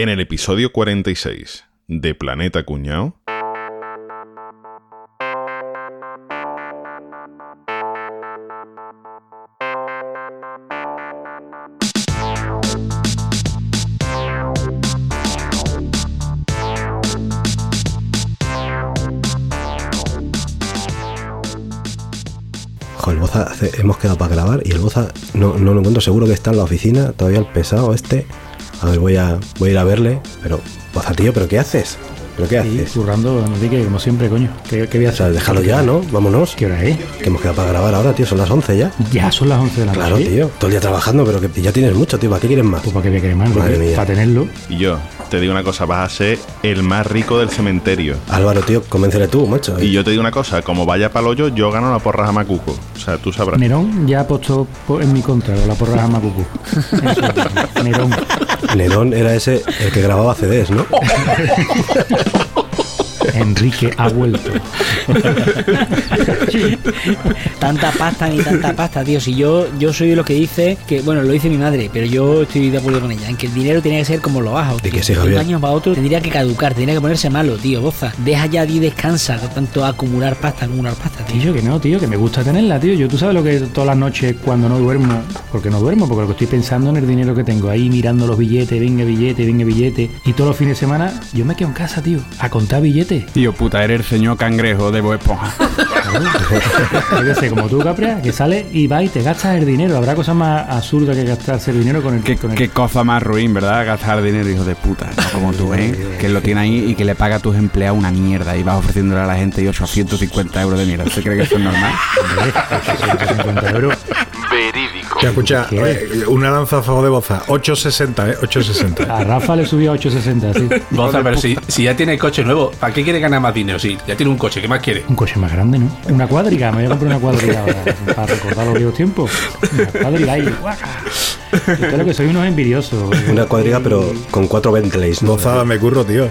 En el episodio 46 de Planeta Cuñao. El hemos quedado para grabar y el Boza no, no lo encuentro. Seguro que está en la oficina, todavía el pesado este. A ver, voy a, voy a ir a verle. Pero, Boza, tío, ¿pero qué haces? ¿Pero qué Sí, haces? currando, Enrique, como siempre, coño. ¿Qué, qué voy a O sea, hacer? déjalo ya, ¿no? Vámonos. ¿Qué hora es? Que hemos quedado para grabar ahora, tío. Son las 11 ya. Ya son las 11 de la noche. Claro, tío. Todo el día trabajando, pero que ya tienes mucho, tío. ¿Para qué quieres más? Pues para qué voy a querer más, Madre Enrique? mía. Para tenerlo. Y yo, te digo una cosa, vas a ser el más rico del cementerio. Álvaro, tío, convéncele tú, macho. Y yo te digo una cosa, como vaya para hoyo, yo gano la porra a Macuco. O sea, tú sabrás. Nerón ya apostó po- en mi contra, con la porra de Macucu. Eso, Nerón. Nerón era ese, el que grababa CDs, ¿no? Enrique ha vuelto. Tanta pasta ni tanta pasta, tío. Si yo, yo soy de los que dice que, bueno, lo dice mi madre, pero yo estoy de acuerdo con ella, en que el dinero tiene que ser como los bajos. ¿De qué sí, De un año para otro tendría que caducar, tendría que ponerse malo, tío. Boza, deja ya y descansa de tanto acumular pasta, acumular pasta, tío. Tío, que no, tío, que me gusta tenerla, tío. Yo, tú sabes lo que todas las noches cuando no duermo, porque no duermo, porque lo que estoy pensando en el dinero que tengo ahí, mirando los billetes, venga billete, venga billete. Y todos los fines de semana, yo me quedo en casa, tío, a contar billetes. Tío, puta, eres el señor cangrejo de Bob Esponja. Yo sé, como tú, Capria, que sales y vas y te gastas el dinero. Habrá cosas más absurdas que gastarse el dinero con el Qué, con el- qué cosa más ruin, ¿verdad? Gastar dinero, hijo de puta. No como tú, ¿eh? Que lo tiene ahí y que le paga a tus empleados una mierda y vas ofreciéndole a la gente 850 euros de mierda. ¿Usted cree que eso es normal? Hombre, 850 euros. Ya, escucha, eh, una lanza a favor de Boza. 860, ¿eh? 860. A Rafa le subió a 860, sí. Boza, pero si, si ya tiene coche nuevo, ¿para qué quiere ganar más dinero? Si ya tiene un coche, ¿qué más quiere? Un coche más grande, ¿no? Una cuadriga, me voy a comprar una cuadriga ahora, para recordar los viejos tiempos. Una cuadriga ahí, guaca. Yo creo que soy unos envidiosos. Una cuadriga, pero con cuatro Bentleys, ¿no? Boza, me curro, tío.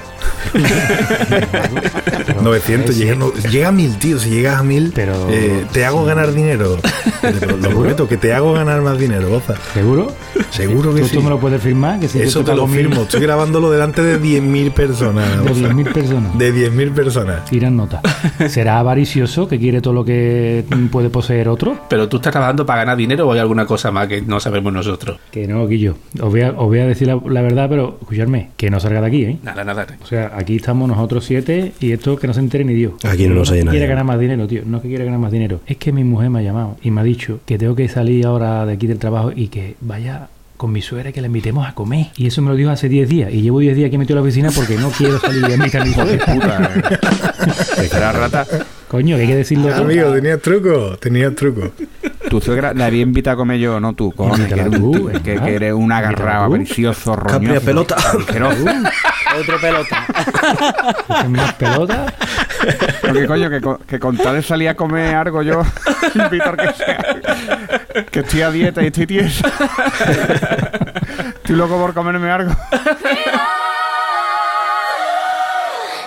900, llega, no, llega a 1000, tío. Si llegas a 1000, Pero- eh, te hago ganar dinero. Lo, prometo, que te hago ganar más dinero, Boza. ¿Seguro? Seguro que ¿Tú, sí. tú me lo puedes firmar? Que si Eso te lo mil- firmo. Estoy grabándolo delante de 10.000 personas. De Boza. 10.000 personas. De 10.000 personas. Tiran nota. ¿Será avaricioso que quiere todo lo que puede poseer otro? ¿Pero tú estás trabajando para ganar dinero o hay alguna cosa más que no sabemos nosotros? Que no, Guillo. Os voy a, os voy a decir la, la verdad, pero escuchadme, que no salga de aquí, ¿eh? Nada, nada. O sea, aquí estamos nosotros siete y esto que no se entere ni Dios. Aquí no nos que nadie. quiere ganar más dinero, tío. No que quiere ganar más dinero. Es que mi mujer me ha llamado y me ha dicho que tengo que salir ahora de aquí del trabajo y que vaya con mi suegra que la invitemos a comer. Y eso me lo dijo hace 10 días. Y llevo 10 días aquí metido en la oficina porque no quiero salir de mi suegra. Puta, eh. Rata. Coño, que hay que decirlo todo. Amigo, tenías truco. Tenías truco. Tu suegra la había invitado a comer yo, no tú. Cojones, que eres un, tú, tío, que, venga. que eres un agarrado, avaricioso, roñoso. Pelota. Otro pelota. ¿Es más pelota? Porque coño, que, con- que con tal de salir a comer algo yo invito al que sea. Que estoy a dieta y estoy tieso. Estoy loco por comerme algo.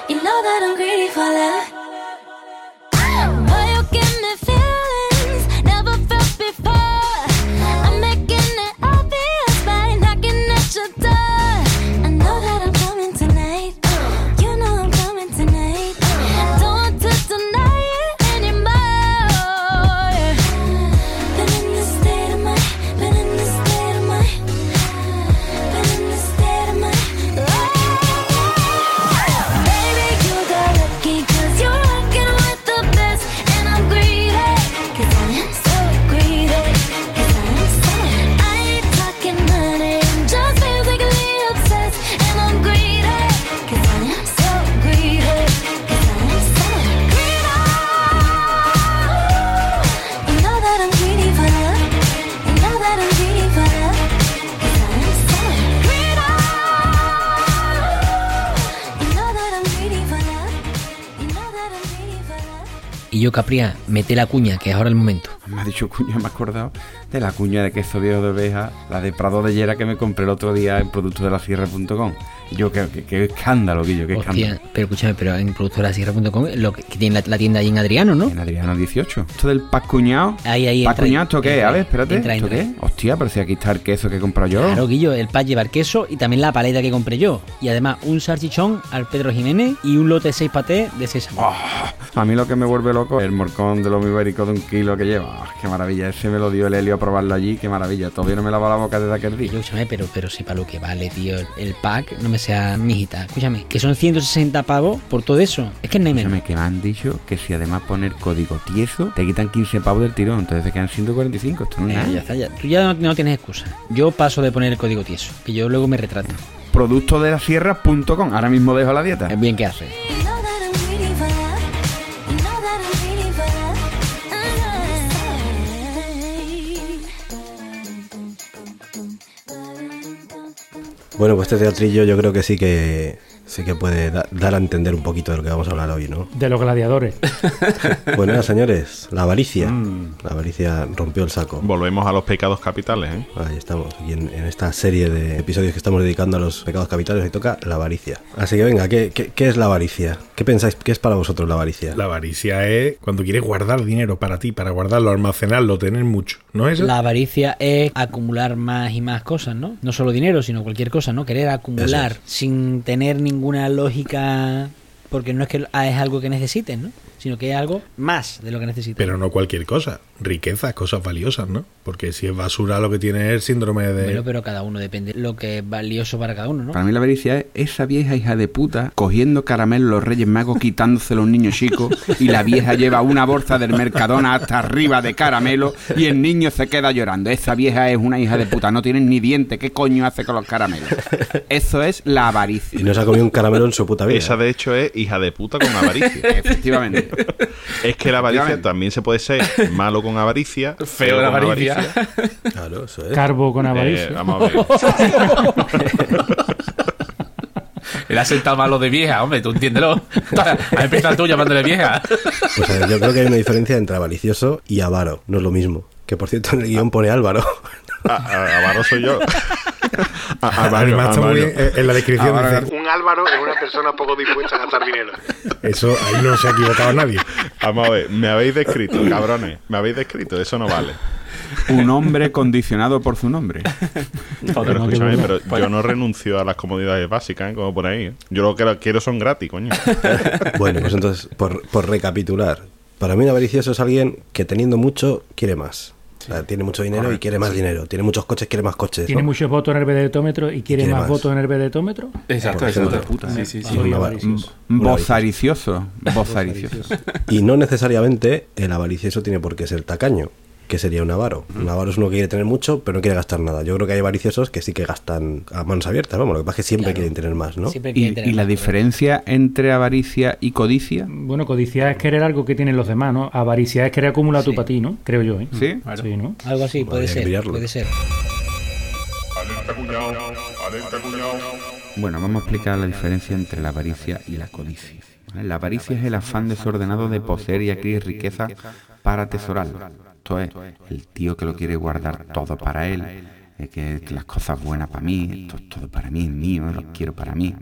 You know that I'm greedy for love. Yo, Capria, mete la cuña, que es ahora el momento. Me ha dicho cuña, me he acordado de la cuña de queso viejo de oveja, la de Prado de Llera que me compré el otro día en producto de la sierra.com. Yo creo que qué escándalo, Guillo, qué Hostia, escándalo. pero escúchame, pero en productorasierra.com, lo que, que tiene la, la tienda ahí en Adriano, ¿no? En Adriano 18. Esto del pack cuñado. Ahí, ahí, ¿Pack entra cuñado esto qué? A ver, espérate. entra, ¿Esto entra qué? Hostia, pero si aquí está el queso que he comprado yo. Claro, Guillo, el pack lleva el queso y también la paleta que compré yo. Y además un salchichón al Pedro Jiménez y un lote de 6 patés de sésamo. Ah, a mí lo que me vuelve loco es el morcón de lomo ibérico de un kilo que lleva. Ah, qué maravilla. Ese me lo dio el Helio a probarlo allí. Qué maravilla. Todavía no me lava la boca desde aquel día. Yo, escúchame, pero, pero si para lo que vale, tío, el pack, no me sea mijita. Escúchame, que son 160 pavos por todo eso. Es que no hay menos. Escúchame, que me han dicho que si además poner código tieso, te quitan 15 pavos del tirón. Entonces te quedan 145. Esto no es Eh, nada. ya está, ya. Tú ya no, no tienes excusa. Yo paso de poner el código tieso, que yo luego me retrato. Producto de la sierra.com. Ahora mismo dejo la dieta. Es bien que hace. Bueno, pues este teatrillo yo creo que sí que sí que puede da- dar a entender un poquito de lo que vamos a hablar hoy, ¿no? De los gladiadores. Bueno, señores, la avaricia. La avaricia rompió el saco. Volvemos a los pecados capitales, ¿eh? Ahí estamos, y en, en esta serie de episodios que estamos dedicando a los pecados capitales, hoy toca la avaricia. Así que venga, ¿qué, qué, qué es la avaricia? ¿Qué pensáis? ¿Qué es para vosotros la avaricia? La avaricia es cuando quieres guardar dinero para ti, para guardarlo, almacenarlo, tener mucho. ¿No es eso? La avaricia es acumular más y más cosas, ¿no? No solo dinero, sino cualquier cosa, ¿no? Querer acumular Eso sin tener ninguna lógica, porque no es que es algo que necesites, ¿no? Sino que es algo más de lo que necesitas. Pero no cualquier cosa. Riquezas, cosas valiosas, ¿no? Porque si es basura lo que tiene es el síndrome de... Bueno, pero cada uno depende de lo que es valioso para cada uno, ¿no? Para mí la avaricia es esa vieja hija de puta cogiendo caramelo los Reyes Magos, quitándoselo a un niño chico y la vieja lleva una bolsa del Mercadona hasta arriba de caramelo y el niño se queda llorando. Esa vieja es una hija de puta, no tiene ni diente. ¿Qué coño hace con los caramelos? Eso es la avaricia. Y no se ha comido un caramelo en su puta vida. Esa de hecho es hija de puta con avaricia. Efectivamente. es que la avaricia también se puede ser malo con avaricia, Feo con la avaricia. Claro, eso es. Carbo con Eh, avaricia. vamos a ver. Él ha sentado malo de vieja, hombre, tú entiéndelo. Ha empezado tú llamándole vieja. Pues a ver, yo creo que hay una diferencia entre avaricioso y avaro. No es lo mismo. Que por cierto en el guion pone Álvaro. A- a- Avaro soy yo. A- Álvaro, Además está muy Álvaro. bien, en la descripción dice, un Álvaro es una persona poco dispuesta a gastar dinero. Eso ahí no se ha equivocado nadie. Vamos a ver, me habéis descrito, cabrones. Me habéis descrito, eso no vale. Un hombre condicionado por su nombre. Pero escúchame, pero yo no renuncio a las comodidades básicas, ¿eh? como por ahí. ¿eh? Yo lo que quiero son gratis, coño. Bueno, pues entonces, por, por recapitular. Para mí un avaricioso es alguien que teniendo mucho quiere más. O sea, tiene mucho dinero y quiere más dinero. Tiene muchos coches, quiere más coches. Tiene ¿no? muchos votos en el vedetómetro y quiere quiere más, más. votos en el vedetómetro. Exacto, exacto. Sí, sí, sí. Soy una- avaricioso. Bozaricioso. Bozaricioso. Y no necesariamente el avaricioso tiene por qué ser tacaño, que sería un avaro. Un avaro es uno que quiere tener mucho, pero no quiere gastar nada. Yo creo que hay avariciosos que sí que gastan a manos abiertas, vamos, lo que pasa es que siempre Claro. quieren tener más, ¿no? Siempre ¿Y, quieren tener y la más, diferencia entre avaricia y codicia? Bueno, codiciar es querer algo que tienen los demás, ¿no? Avaricia es querer acumular Sí. para ti, ¿no? Creo yo, ¿eh? ¿Sí? Sí, ¿no? Algo así, puede ser. mirarlo. Puede ser. Bueno, vamos a explicar la diferencia entre la avaricia y la codicia. La avaricia es el afán desordenado de poseer y adquirir riqueza para atesorarlo. Esto es, el tío que lo quiere guardar todo para él, eh, que, las cosas buenas para mí, esto es todo para mí, es mío, lo quiero para mí.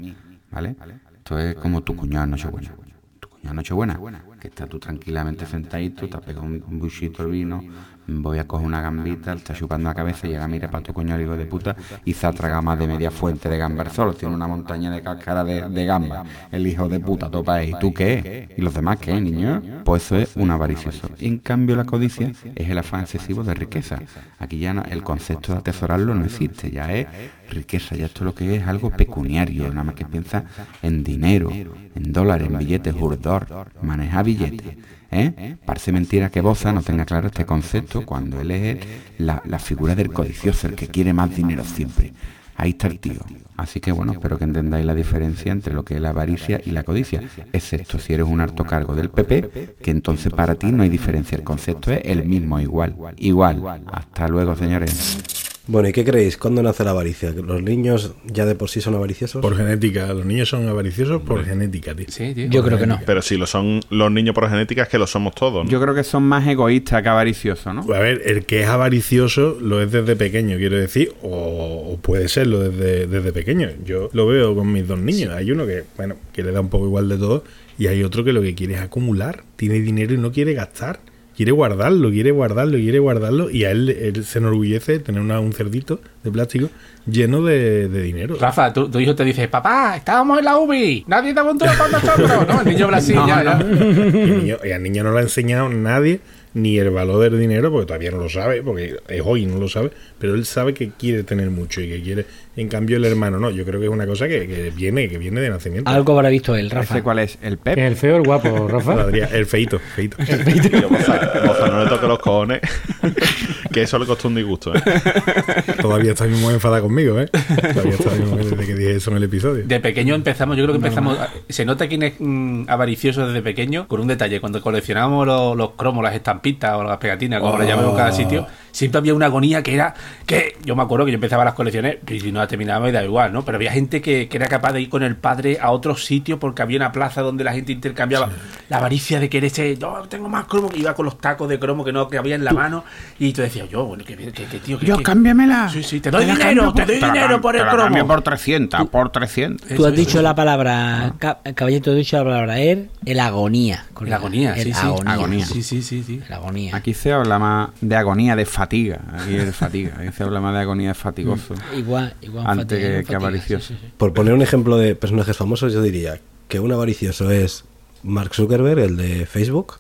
¿Vale? Esto es como tu cuñado en Nochebuena. Tu cuñado en Nochebuena, que estás tú tranquilamente sentadito, te has pegado un un buchito de vino, voy a coger una gambita, está chupando la cabeza y llega, mira para tu cuñado, hijo de puta, y se ha más de media fuente de gamba solo. Tiene una montaña de cáscara de, gamba. El hijo de puta topa ahí. ¿Tú qué? ¿Y los demás qué, niño? Pues eso es un avaricioso. En cambio, la codicia es el afán excesivo de riqueza. Aquí ya no- el concepto de atesorarlo no existe, ya es riqueza, ya esto lo que es algo pecuniario, nada más que piensa en dinero, en dólares, en billetes, hurdor, manejar billetes. ¿Eh? Parece mentira que Boza no tenga claro este concepto cuando él es la, la figura del codicioso, el que quiere más dinero siempre. Ahí está el tío. Así que bueno, espero que entendáis la diferencia entre lo que es la avaricia y la codicia. Excepto si eres un alto cargo del PP, que entonces para ti no hay diferencia. El concepto es el mismo, igual. Igual. Hasta luego, señores. Bueno, ¿y qué creéis? ¿Cuándo nace la avaricia? ¿Que ¿Los niños ya de por sí son avariciosos? Por genética. Los niños son avariciosos por genética, tío. Sí, tío. Yo creo que no. Pero si lo son los niños por genética, es que lo somos todos, ¿no? Yo creo que son más egoístas que avariciosos, ¿no? A ver, el que es avaricioso lo es desde pequeño, quiero decir, o, o puede serlo desde, desde pequeño. Yo lo veo con mis dos niños. Hay uno que, bueno, que le da un poco igual de todo, y hay otro que lo que quiere es acumular. Tiene dinero y no quiere gastar. Quiere guardarlo, quiere guardarlo, quiere guardarlo, y a él, él se enorgullece de tener una- un cerdito de plástico lleno de, de dinero. Rafa, tu, tu hijo te dice, papá, estábamos en la UBI, nadie te apuntó con nosotros, ¿no? El niño Brasil, No, ya, no. ya. El niño- y al niño no le ha enseñado nadie ni el valor del dinero, porque todavía no lo sabe, porque es hoy no lo sabe, pero él sabe que quiere tener mucho y que quiere, en cambio el hermano no, yo creo que es una cosa que, que viene, que viene de nacimiento. Algo habrá visto él, Rafa. ¿Ese cuál es? ¿El ¿Que Pep? ¿El feo el guapo, Rafa? El feito, feito. Tío, Boza, Boza, no le toque los cojones. que eso le costó un disgusto, ¿eh? Todavía está muy enfadada conmigo, ¿eh? Todavía está mujer desde que dije eso en el episodio. De pequeño empezamos, yo creo que empezamos. Se nota quién es mm, avaricioso desde pequeño con un detalle. Cuando coleccionábamos los, los cromos, las estampitas o las pegatinas, como le llamemos cada sitio, siempre había una agonía que era que yo me acuerdo que yo empezaba las colecciones y si no las terminaba me da igual, ¿no? Pero había gente que, que era capaz de ir con el padre a otro sitio porque había una plaza donde la gente intercambiaba la avaricia de querer ser, yo tengo más cromo, que iba con los tacos de cromo que no que había en la mano y tú decías, yo, bueno, que, que, que tío, que, Yo, cámbiamela. Sí, sí, te doy la dinero, te doy la dinero por el la cromo. por 300, por 300. Tú has eso, dicho eso. la palabra, ca- caballero, tú has dicho la palabra er, el agonía. El agonía, sí, sí. agonía. Sí, sí, sí, sí. El agonía. Aquí se habla más de agonía, de fatiga. Aquí es de fatiga. Aquí se habla más de agonía de fatigoso. Igual, igual. Antes fatiga, que- que avaricioso. sí, sí, sí. Por poner un ejemplo de personajes famosos, yo diría que un avaricioso es Mark Zuckerberg, el de Facebook,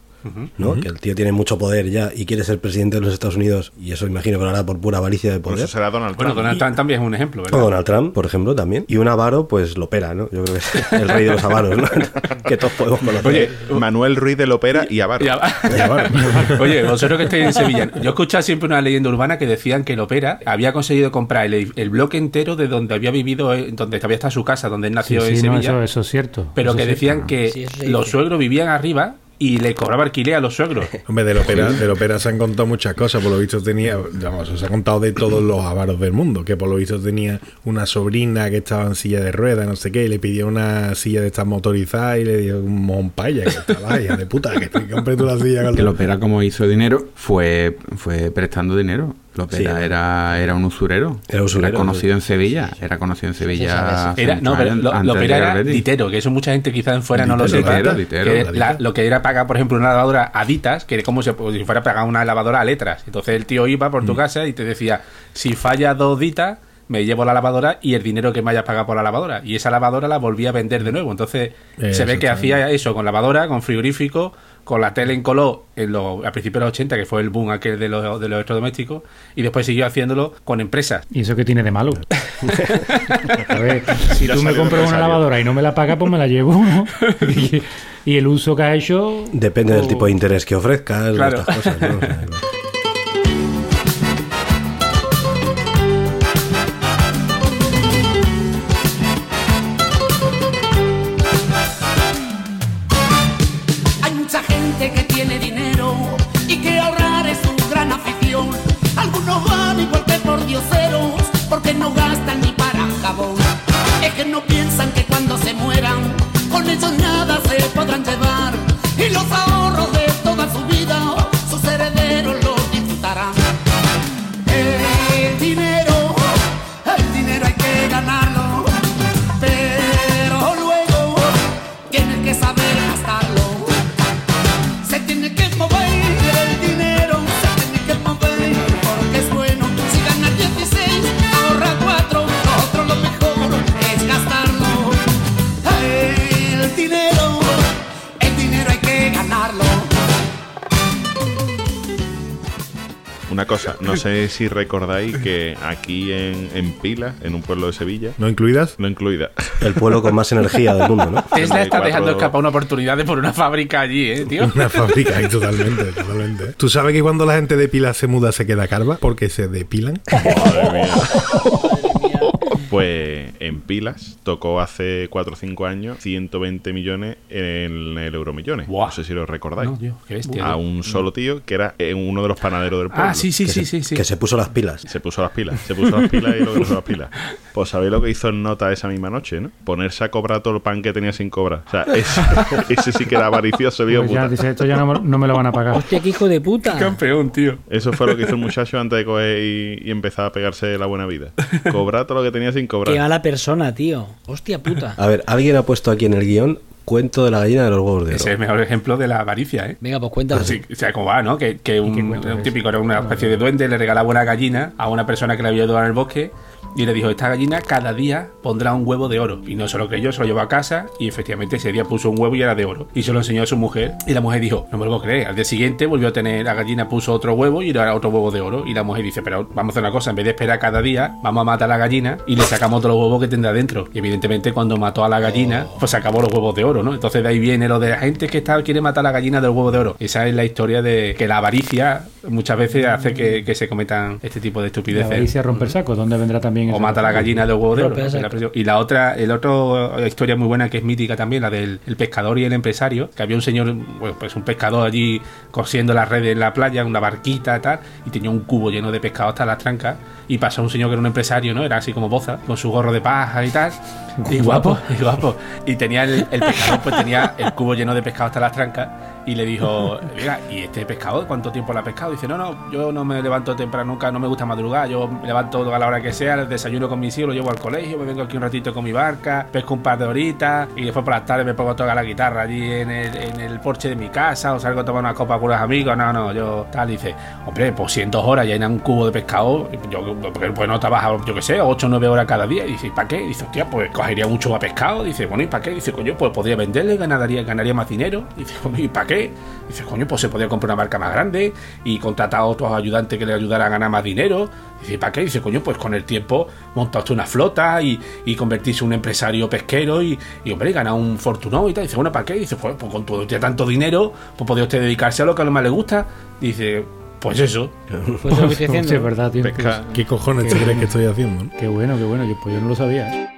¿no? Que el tío tiene mucho poder ya y quiere ser presidente de los Estados Unidos, y eso imagino que lo hará por pura avaricia de Por poder. eso será Donald Bueno, Trump. Donald Trump también es un ejemplo, O ¿verdad? Donald Trump, por ejemplo, también. Y un avaro, pues lo opera, ¿no? Yo creo que es el rey de los avaros, ¿no? que todos podemos conocer. Oye, Manuel Ruiz de Lopera y Avaro. Ya va. Oye, vosotros que estáis en Sevilla, yo he escuchado siempre una leyenda urbana que decían que el Opera había conseguido comprar el, el bloque entero de donde había vivido, eh, donde había estado su casa, donde él Sí, nació en sí, no, Sevilla. eso, eso es cierto. pero Eso que decían cierto. que Sí, los suegros vivían arriba y le cobraba alquiler a los suegros. Hombre, del ópera, del ópera se han contado muchas cosas. Por lo visto tenía, vamos, se ha contado de todos los avaros del mundo. Que por lo visto tenía una sobrina que estaba en silla de ruedas, no sé qué, y le pidió una silla de estas motorizadas y le dio un monpaya que estaba hija de puta, que te compré tú la silla. Que Lopera, como hizo dinero, fue, fue prestando dinero. Lopera Sí. era, era un usurero. Era usurero, conocido en Sevilla. Era conocido en Sevilla. Era, no, pero lo, lo que era, ditero, que eso mucha gente quizás en fuera no lo sepa. ditero, ditero, que la lo que era pagar, por ejemplo, una lavadora a ditas, que era como si, fuera a pagar una lavadora a letras. Entonces el tío iba por tu casa y te decía, si falla dos ditas, me llevo la lavadora y el dinero que me hayas pagado por la lavadora. Y esa lavadora la volvía a vender de nuevo. Entonces se ve que hacía eso con lavadora, con frigorífico, con la tele en color en los, a principios de los 80, que fue el boom aquel de los, de los electrodomésticos, y después siguió haciéndolo con empresas. ¿Y eso qué tiene de malo? A ver, si Ya tú me compras una lavadora y no me la pagas, pues me la llevo. ¿no? y, y el uso que ha hecho. Depende del tipo de interés que ofrezcas, Claro. estas cosas, ¿no? O sea, cuando se mueran con ellos nada se podrán llevar. Y los sé si recordáis que aquí en, en Pila, en un pueblo de Sevilla, ¿No incluidas? no incluida, el pueblo con más energía del mundo, ¿no? Tesla está dejando escapar una oportunidad de por una fábrica allí, ¿eh, tío? Una fábrica ahí totalmente, totalmente. ¿Tú sabes que cuando la gente depila se muda se queda calva? Porque se depilan. madre mía. Pues en pilas tocó hace 4 o 5 años 120 millones en el Euromillones. No sé si lo recordáis. No, tío, qué bestia. a un solo tío que era eh, uno de los panaderos del pueblo. Ah, sí, sí, que sí, se, sí, sí. que se puso las pilas. Se puso las pilas, se puso las pilas y lo que puso las pilas. Pues sabéis lo que hizo en nota esa misma noche, ¿no? Ponerse a cobrar todo el pan que tenía sin cobrar. O sea, ese, ese sí que era avaricioso, Pues ya, puta. dice, esto ya no, me- no me lo van a pagar. Hostia, qué hijo de puta. Campeón, tío. Eso fue lo que hizo el muchacho antes de coger y, y empezar a pegarse la buena vida. Cobrar todo lo que tenía sin cobrar. Qué mala persona, tío. Hostia puta. A ver, alguien ha puesto aquí en el guion cuento de la gallina de los huevos de oro. Ese es el mejor ejemplo de la avaricia, ¿eh? Venga, pues cuéntalo. Sí, o sea, como va, ¿no? Que, que un, típico era una especie de duende, le regalaba una gallina a una persona que le había ayudado en el bosque y le dijo, esta gallina cada día pondrá un huevo de oro. Y no se lo creyó, se lo llevó a casa y efectivamente ese día puso un huevo y era de oro. Y se lo enseñó a su mujer y la mujer dijo, no me lo puedo creer. Al día siguiente volvió a tener, la gallina puso otro huevo y era otro huevo de oro. Y la mujer dice, pero vamos a hacer una cosa, en vez de esperar cada día, vamos a matar a la gallina y le sacamos todos los huevos que tendrá dentro. Y evidentemente cuando mató a la gallina, pues se acabó los huevos de oro, ¿no? Entonces de ahí viene lo de la gente que está, quiere matar a la gallina del huevo de oro. Esa es la historia de que la avaricia muchas veces hace que, que se cometan este tipo de La estupideces. avaricia romper saco, ¿dónde vendrá también O mata a la gallina del huevo de oro. Presión. Y la otra, el otro historia muy buena que es mítica también, la del el pescador y el empresario, que había un señor, bueno, pues un pescador allí cosiendo las redes en la playa, una barquita y tal, y tenía un cubo lleno de pescado hasta las trancas, y pasó un señor que era un empresario, ¿no? Era así como boza, con su gorro de paja y tal, y guapo, y guapo. Y tenía el, el pescador, pues tenía el cubo lleno de pescado hasta las trancas, y le dijo, mira, ¿y este pescado cuánto tiempo lo ha pescado? dice, no, no, yo no me levanto temprano nunca, no me gusta madrugar, yo me levanto a la hora que sea, desayuno con mis hijos, lo llevo al colegio, me vengo aquí un ratito con mi barca, pesco un par de horitas, y después por las tardes me pongo a tocar la guitarra allí en el, en el porche de mi casa, o salgo a tomar una copa con los amigos, no, no, yo tal, dice, hombre, pues si en dos horas llenan un cubo de pescado, yo porque pues no trabaja, yo qué sé, 8 o 9 horas cada día, y dice, ¿y para qué? dice, hostia, pues cogería mucho más pescado, dice, bueno, ¿y para qué? Dice, coño, pues podría venderle, ganaría, ganaría más dinero, dice, coño, ¿y para qué? Dice, coño, pues se podría comprar una marca más grande y contratar a otros ayudantes que le ayudaran a ganar más dinero. Dice, ¿para qué? Dice, coño, pues con el tiempo monta usted una flota y, y convertirse en un empresario pesquero y, y hombre, ganar un fortunón y tal. Dice, bueno, ¿para qué? Dice, pues, pues con todo usted tanto dinero, pues podría usted dedicarse a lo que a lo más le gusta. Dice, pues eso. Pues eso lo que estoy diciendo. Sí, es verdad, tío. Pesca. ¿Qué cojones te crees que estoy haciendo? no? Qué bueno, qué bueno. Yo, pues yo no lo sabía.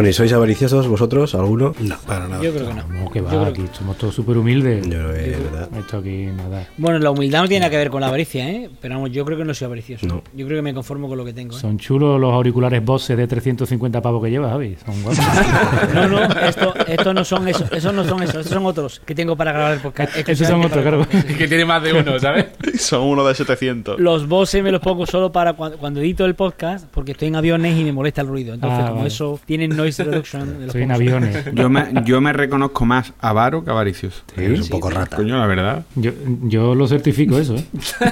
Bueno, ¿y sois avariciosos vosotros? ¿Alguno? No, para nada. Yo creo que no. No, que Yo va, creo aquí somos todos súper humildes. Yo creo que es verdad. Esto aquí nada. Bueno, la humildad no tiene nada que ver con la avaricia, ¿eh? Pero vamos, yo creo que no soy avaricioso. No. Yo creo que me conformo con lo que tengo. ¿eh? Son chulos los auriculares Bose de 350 pavos que llevas, Javi. Son guapos. No, no, esto, estos no son esos, esos no son esos, estos son otros que tengo para grabar el podcast. Esos son otros, claro. que tiene más de uno, ¿sabes? Son uno de 700. Los Bose me los pongo solo para cuando, cuando edito el podcast, porque estoy en aviones y me molesta el ruido. Entonces, Ah, como vale. eso tienen noise reduction. Estoy en aviones. Yo me, yo me reconozco más avaro que avaricioso. Es un poco rata. Coño, la verdad. Yo, yo lo certifico eso, ¿eh?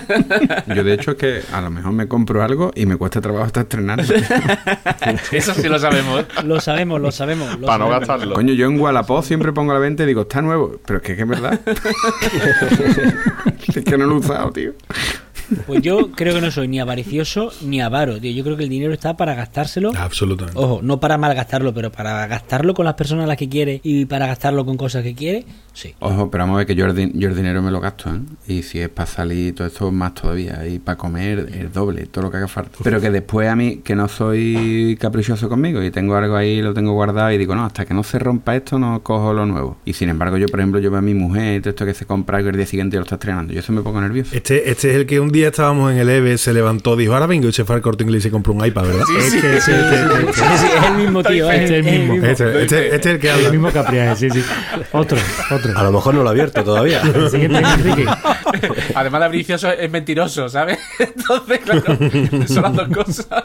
Yo de hecho es que a lo mejor me compro algo y me cuesta trabajo hasta estrenar. Eso sí lo sabemos. Lo sabemos, lo sabemos. lo Para no sabemos. gastarlo. Coño, yo en Wallapop siempre pongo a la venta y digo, está nuevo. Pero es que es que es verdad. es que no lo he usado, tío. Pues yo creo que no soy ni avaricioso ni avaro, tío. Yo creo que el dinero está para gastárselo. Absolutamente. Ojo, no para malgastarlo, pero para gastarlo con las personas a las que quiere y para gastarlo con cosas que quiere, sí. Ojo, pero vamos a ver que yo el, yo el dinero me lo gasto, ¿eh? Y si es para salir y todo esto, más todavía. Y para comer, el doble, todo lo que haga falta. Pero que después a mí, que no soy caprichoso conmigo y tengo algo ahí, lo tengo guardado y digo, no, hasta que no se rompa esto, no cojo lo nuevo. Y sin embargo, yo, por ejemplo, yo veo a mi mujer, todo esto que se compra y el día siguiente lo está estrenando. Yo eso me pongo nervioso. Este, este es el que un día estábamos en el EVE, se levantó, dijo, ahora vengo y se fue al corte inglés y se compró un iPad, ¿verdad? Es que ese- Sí, sí, es el mismo tío, es, Este es el mismo. Este, este- este es el que El habla. mismo Capriaje, sí, sí. Otro, otro. A lo mejor no lo ha abierto todavía. Además de avaricioso, es mentiroso, ¿sabes? Entonces, claro, son las dos cosas.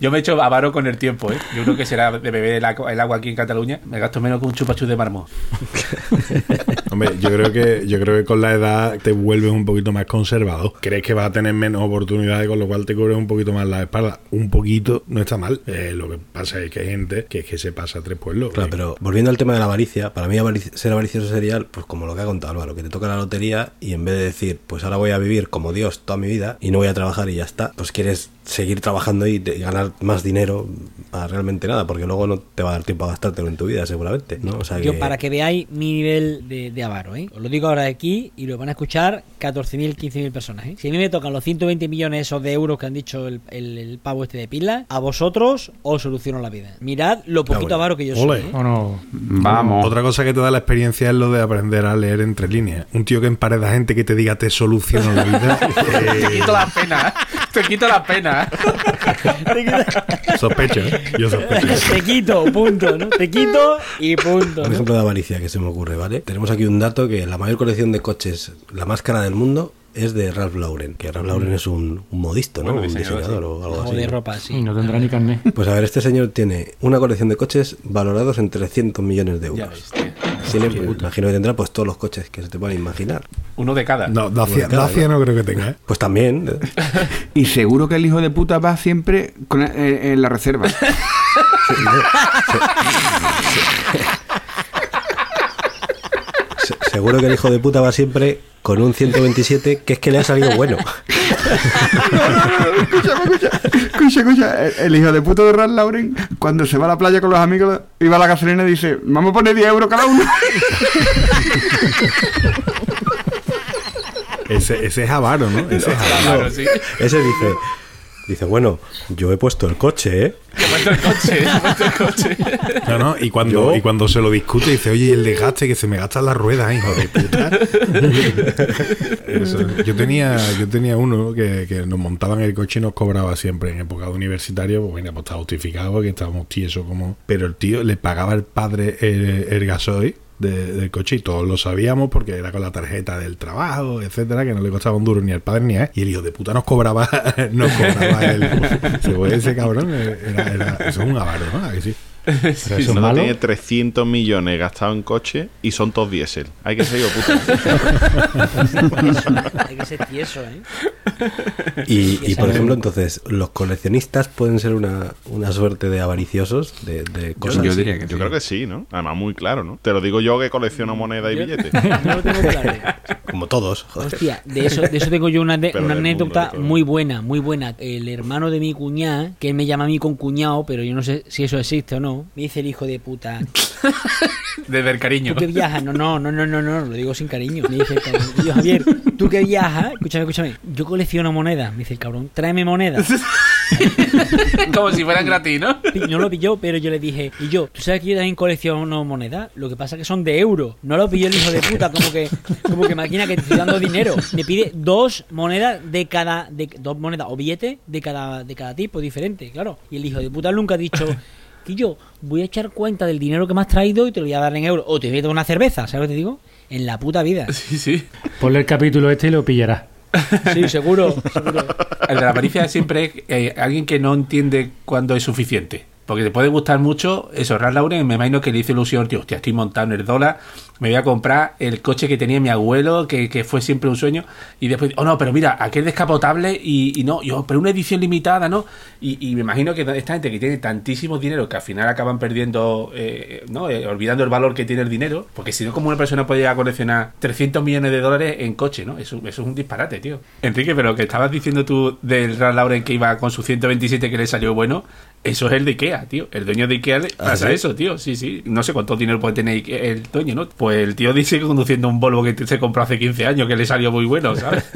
Yo me he hecho avaro con el tiempo, ¿eh? Yo creo que será de beber el agua, el agua aquí en Cataluña. Me gasto menos que un chupachú de mármol. Hombre, yo creo que yo creo que con la edad te vuelves un poquito más conservador. Crees que vas a tener menos oportunidades, con lo cual te cubres un poquito más la espalda. Un poquito no está mal. Eh, lo que pasa es que hay gente que es que se pasa a tres pueblos. Claro, Eh, pero volviendo al tema de la avaricia, para mí avarici- ser avaricioso sería, pues como lo que ha contado Álvaro, que te toca la lotería y en vez de decir, pues ahora voy a vivir como Dios toda mi vida y no voy a trabajar y ya está, pues quieres seguir trabajando y, te- y ganar más dinero a realmente nada, porque luego no te va a dar tiempo a gastártelo en tu vida, seguramente, ¿no? O sea Yo, para que veáis mi nivel de, de avaro, ¿eh? Os lo digo ahora de aquí y lo van a escuchar 14.000, 15.000 personas, ¿eh? Si a mí me tocan los 120 millones esos de euros que han dicho el, el- el pavo este de pila, a vosotros os soluciono la vida. Mirad lo poquito bueno. avaro que yo Ole. soy, ¿eh? ¿O no? Vamos. Otra cosa que te da la experiencia es lo de aprender a leer entre líneas. Un tío que empareda gente que te diga te soluciono la vida. Te quito la pena. Te quito la pena. sospecho, ¿eh? Yo sospecho. Te quito, punto, ¿no? Te quito y punto. Un ¿no? ejemplo de avaricia que se me ocurre, ¿vale? Tenemos aquí un dato que la mayor colección de coches, la más cara del mundo, es de Ralph Lauren, que Ralph Lauren es un, un modisto, ¿no? Bueno, un diseñador, diseñador o algo O así. de ¿no? ropa, Y sí. no tendrá ni carnet. Pues a ver, este señor tiene una colección de coches valorados en 300 millones de euros. pues, imagino que tendrá pues todos los coches que se te puedan imaginar. Uno de cada. No, Dacia, Cada, Dacia no creo que tenga, ¿eh? Pues también. ¿eh? Y seguro que el hijo de puta va siempre con, eh, en la reserva. Se- seguro que el hijo de puta va siempre con un 127 que es que le ha salido bueno. escucha, escucha, escucha, escucha. El, el hijo de puta de Ralph Lauren, cuando se va a la playa con los amigos, iba a la gasolina y dice, vamos a poner 10 euros cada uno. Ese, ese es avaro, ¿no? Ese es avaro. Sí. Ese dice, dice, bueno, yo he puesto el coche, ¿eh? He puesto el coche, he puesto el coche. No, no, y cuando, y cuando se lo discute dice, oye, el desgaste que se me gastan las ruedas, hijo de puta. Eso. Yo tenía, yo tenía uno que, que nos montaban el coche y nos cobraba siempre en época de universitario, pues bueno, pues estaba justificado porque estábamos tiesos como. Pero el tío le pagaba el padre el, el gasoil de- del coche y todos lo sabíamos porque era con la tarjeta del trabajo, etcétera, que no le costaba un duro ni al padre ni a él. Y el hijo de puta nos cobraba, nos cobraba fue ese cabrón, era, era- eso es un avaro, ¿no? ¿A que sí? Pero eso es No malo. tiene 300 millones gastados en coche y son todos diésel. Hay que ser hijo puta. Hay que ser tieso, ¿eh? Y, y, por ejemplo, entonces, los coleccionistas pueden ser una, una suerte de avariciosos, de, de cosas. yo diría que Yo sí. creo que sí, ¿no? Además, muy claro, ¿no? Te lo digo yo que colecciono moneda y Yo- billetes. No lo tengo claro. Como todos, joder. Hostia, de eso, de eso tengo yo una, de- una mundo, anécdota muy buena, muy buena. El hermano de mi cuñada, que él me llama a mí con cuñado, pero yo no sé si eso existe o no, me dice el hijo de puta, Desde el cariño. ¿tú que viajas? No, no, no, no, no, no, lo digo sin cariño. Me dice el cabrón, y yo, Javier, ¿tú que viajas? Escúchame, escúchame, yo colecciono monedas. Me dice el cabrón, tráeme monedas. Como si fueran gratis, ¿no? Y No lo pilló, pero yo le dije, y yo, ¿tú sabes que yo también colecciono monedas? Lo que pasa es que son de euros. No lo pilló el hijo de puta, como que, como que máquina que te estoy dando dinero. Me pide dos monedas de cada, de, dos monedas o billetes de cada, de cada tipo diferente, claro. Y el hijo de puta nunca ha dicho, que yo voy a echar cuenta del dinero que me has traído y te lo voy a dar en euros. O te voy a dar una cerveza, ¿sabes lo que te digo? En la puta vida. Sí, sí. Ponle el capítulo este y lo pillarás. Sí, seguro, seguro. El de la avaricia siempre es eh, alguien que no entiende cuándo es suficiente. Porque te puede gustar mucho eso, Ralph Lauren, me imagino que le hizo ilusión, tío, hostia, estoy montado en el dólar, me voy a comprar el coche que tenía mi abuelo, que, que fue siempre un sueño, y después, oh no, pero mira, aquel descapotable y, y no, yo, pero una edición limitada, ¿no? Y, y me imagino que esta gente que tiene tantísimo dinero que al final acaban perdiendo, eh, ¿no? Eh, olvidando el valor que tiene el dinero, porque si no, como una persona puede llegar a coleccionar 300 millones de dólares en coche, ¿no? Eso, eso es un disparate, tío. Enrique, pero que estabas diciendo tú del Ralph Lauren que iba con su 127 que le salió bueno, eso es el de Ikea, tío. El dueño de Ikea le ¿Ah, pasa sí? eso, tío. Sí, sí. No sé cuánto dinero puede tener el dueño, ¿no? Pues el tío dice que conduciendo un Volvo que se compró hace 15 años, que le salió muy bueno, ¿sabes?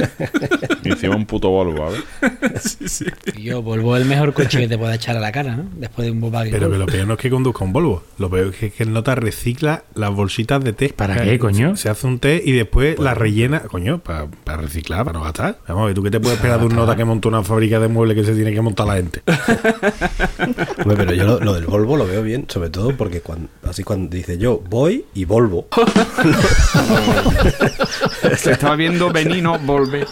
Y encima un puto Volvo, a ver. sí, sí. Y yo, Volvo es el mejor coche que te pueda echar a la cara, ¿no? Después de un Volkswagen. Pero que lo peor no es que conduzca un Volvo. Lo peor es que el nota recicla las bolsitas de té. ¿Para qué, coño? Se hace un té y después la rellena, coño, para, para reciclar, para no gastar. Vamos, ¿y tú qué te puedes esperar de un nota que monta una fábrica de muebles que se tiene que montar la gente? Hombre, pero yo lo, lo del Volvo lo veo bien, sobre todo porque cuando, así cuando dice yo voy y Volvo. Se estaba viendo Benino volver.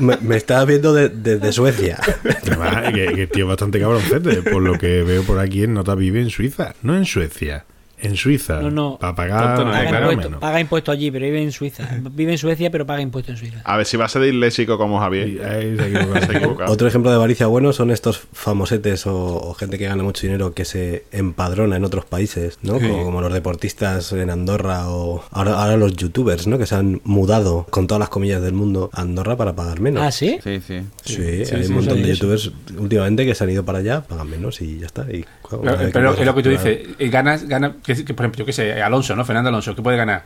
me, me estaba viendo de- desde Suecia. Además, que, que tío es bastante cabroncete. Por lo que veo por aquí, el nota vive en Suiza, no en Suecia. En Suiza. No, no. Para pagar, no paga, claro. impuesto, menos. paga impuesto allí, pero vive en Suiza. Vive en Suecia, pero paga impuesto en Suiza. A ver si va a ser disléxico como Javier. ahí se equivoca, Se equivoca. Otro ejemplo de avaricia bueno son estos famosetes o, o gente que gana mucho dinero que se empadrona en otros países, ¿no? Como, como los deportistas en Andorra o ahora, ahora los youtubers, ¿no? Que se han mudado con todas las comillas del mundo a Andorra para pagar menos. Ah, ¿sí? Sí, sí. Sí, sí, hay sí, un montón de eso. youtubers últimamente que se han ido para allá, pagan menos y ya está. Y, claro, Pero, es lo que tú dices, eh, ganas, gana, que, que, por ejemplo, yo qué sé, Alonso, ¿no? Fernando Alonso, que puede ganar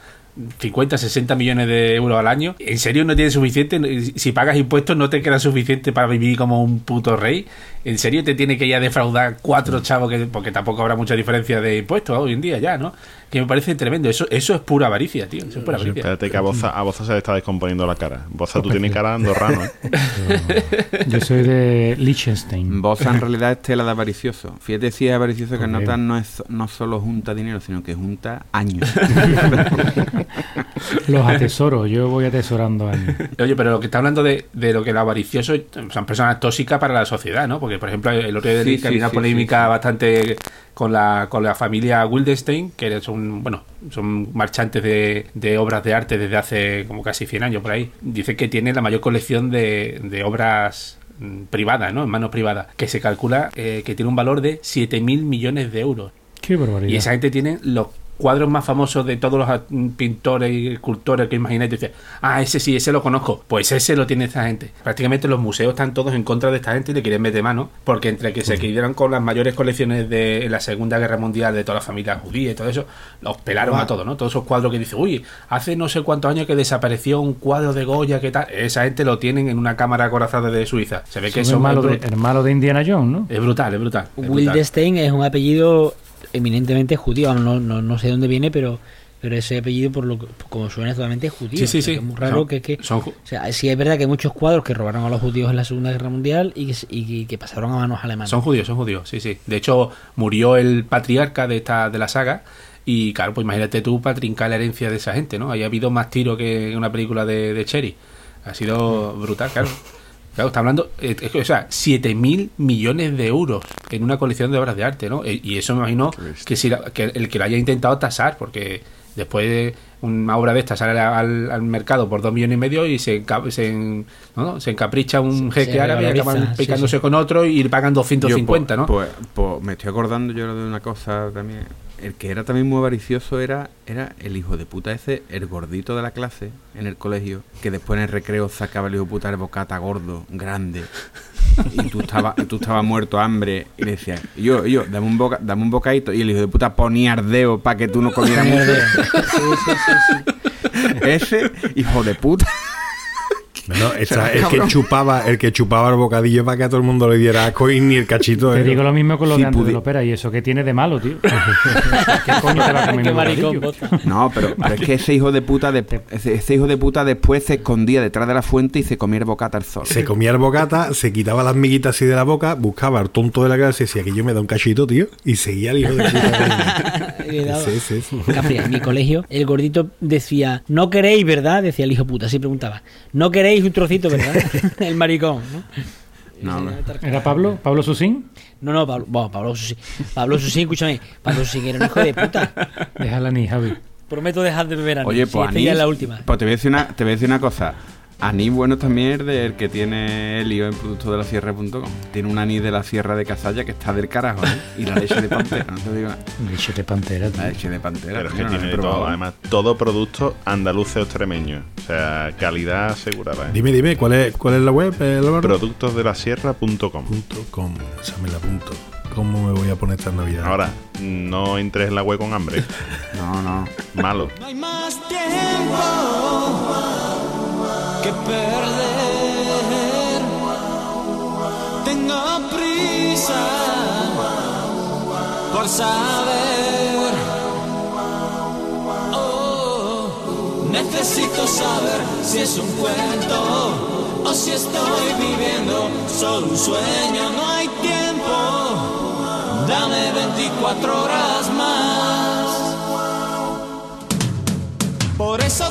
50, 60 millones de euros al año. ¿En serio no tiene suficiente? Si pagas impuestos no te queda suficiente para vivir como un puto rey. ¿En serio te tiene que ya defraudar cuatro chavos? Que, porque tampoco habrá mucha diferencia de impuestos hoy en día ya, ¿no? Que me parece tremendo. Eso, eso es pura avaricia, tío. Eso es pura avaricia. Espérate que a Boza, a Boza se le está descomponiendo la cara. Boza, tú tienes cara andorrano, ¿eh? Yo soy de Liechtenstein. Bosa en realidad es tela de avaricioso. Fíjate si es avaricioso que Ok. Nota no es no solo junta dinero, sino que junta años. Los atesoro, yo voy atesorando años. Oye, pero lo que está hablando de, de lo que el avaricioso son personas tóxicas para la sociedad, ¿no? Porque, por ejemplo, el otro día Sí, sí, había una sí, polémica sí, sí. bastante con la, con la familia Wildenstein, que son, bueno, son marchantes de, de obras de arte desde hace como casi 100 años por ahí. Dice que tiene la mayor colección de, de obras mm, privadas, ¿no? En manos privadas, que se calcula eh, que tiene un valor de 7.000 millones de euros. Qué barbaridad. Y esa gente tiene los cuadros más famosos de todos los pintores y escultores que imagináis. Y dices, ah, ese sí, ese lo conozco. Pues ese lo tiene esta gente. Prácticamente los museos están todos en contra de esta gente y le quieren meter mano. Porque entre que se quedaron con las mayores colecciones de la Segunda Guerra Mundial de toda la familia judía y todo eso, los pelaron a todos, ¿no? Todos esos cuadros que dicen, uy, hace no sé cuántos años que desapareció un cuadro de Goya, ¿qué tal? Esa gente lo tienen en una cámara acorazada de Suiza. Se ve que eso malo es, de, el malo de Indiana Jones, ¿no? es brutal, es brutal. es brutal. Wildenstein es un apellido eminentemente judío. No, no, no sé de dónde viene, pero, pero ese apellido, por lo que- como suena, es totalmente judío. Sí, sí, O sea, sí. que es muy raro Son- que, que- son ju- o sea, sí es verdad que hay muchos cuadros que robaron a los judíos en la Segunda Guerra Mundial y y que- pasaron a manos alemanas. Son judíos, son judíos, sí, sí. De hecho, murió el patriarca de esta de la saga y claro, pues imagínate tú para trincar la herencia de esa gente, ¿no? Ahí ha habido más tiro que en una película de, de Cherry. Ha sido brutal, claro. Claro, está hablando, eh, es que, o sea, 7 mil millones de euros en una colección de obras de arte, ¿no? Eh, Y eso me imagino que, si la- que el que lo haya intentado tasar, porque después de una obra de esta sale al, al mercado por dos millones y medio y se, se, ¿no? se encapricha un Se- jeque se árabe y acaban sí, picándose sí. con otro y ir pagando Yo, 150, pues, ¿no? Pues, pues, me estoy acordando yo de una cosa también. El que era también muy avaricioso era, era el hijo de puta ese, el gordito de la clase en el colegio, que después en el recreo sacaba el hijo de puta el bocata gordo, grande. Y tú estabas tú estabas muerto de hambre y le decías, yo, yo, dame un, boca, dame un bocadito. Y el hijo de puta ponía ardeo para que tú no comieras mucho. Ese hijo de puta. No, esta- el que chupaba, el que chupaba el bocadillo para que a todo el mundo le diera asco y ni el cachito. Te ¿eh? digo lo mismo con lo Si de antes pudi- de la ópera y eso que tiene de malo, tío. ¿Qué coño te va a comer Qué maricón. No, pero, pero es que ese hijo de puta de- ese, ese hijo de puta después se escondía detrás de la fuente y se comía el bocata al sol. Se comía el bocata, se quitaba las miguitas así de la boca, buscaba al tonto de la clase y decía que yo me da un cachito, tío, y seguía el hijo de puta. Sí, sí, sí. En mi colegio, el gordito decía, no queréis, ¿verdad? Decía el hijo puta, así preguntaba, no queréis un trocito, ¿verdad? el maricón, ¿no? ¿Era Pablo? ¿Pablo Susín? No, no, Pablo, bueno, Pablo Susín. Pablo Susín, escúchame. Pablo Susín era un hijo de puta. Déjala ni, Javi. Prometo dejar de beber a Oye, Sí, pues esta ya Anís, es la última. Pues te voy a decir una, te voy a decir una cosa. Anís bueno también es del que tiene el lío en producto de la sierra.com. Tiene un anís de la sierra de Cazalla que está del carajo, ¿eh? Y la leche de pantera, no te digo nada. Leche de pantera, tío. La leche de pantera. Pero es que no tiene todo. Además, todo producto andaluz o extremeño. O sea, calidad asegurada. ¿eh? Dime, dime, ¿cuál es, cuál es la web, eh? Productosdelasierra.com. Punto com, esa me la apunto. ¿Cómo me voy a poner esta Navidad? Ahora, no entres en la web con hambre. No, no. Malo. No hay más tiempo que perder. Tengo prisa por saber. Oh, necesito saber si es un cuento o si estoy viviendo solo un sueño. No hay tiempo. Dame 24 horas más. Por eso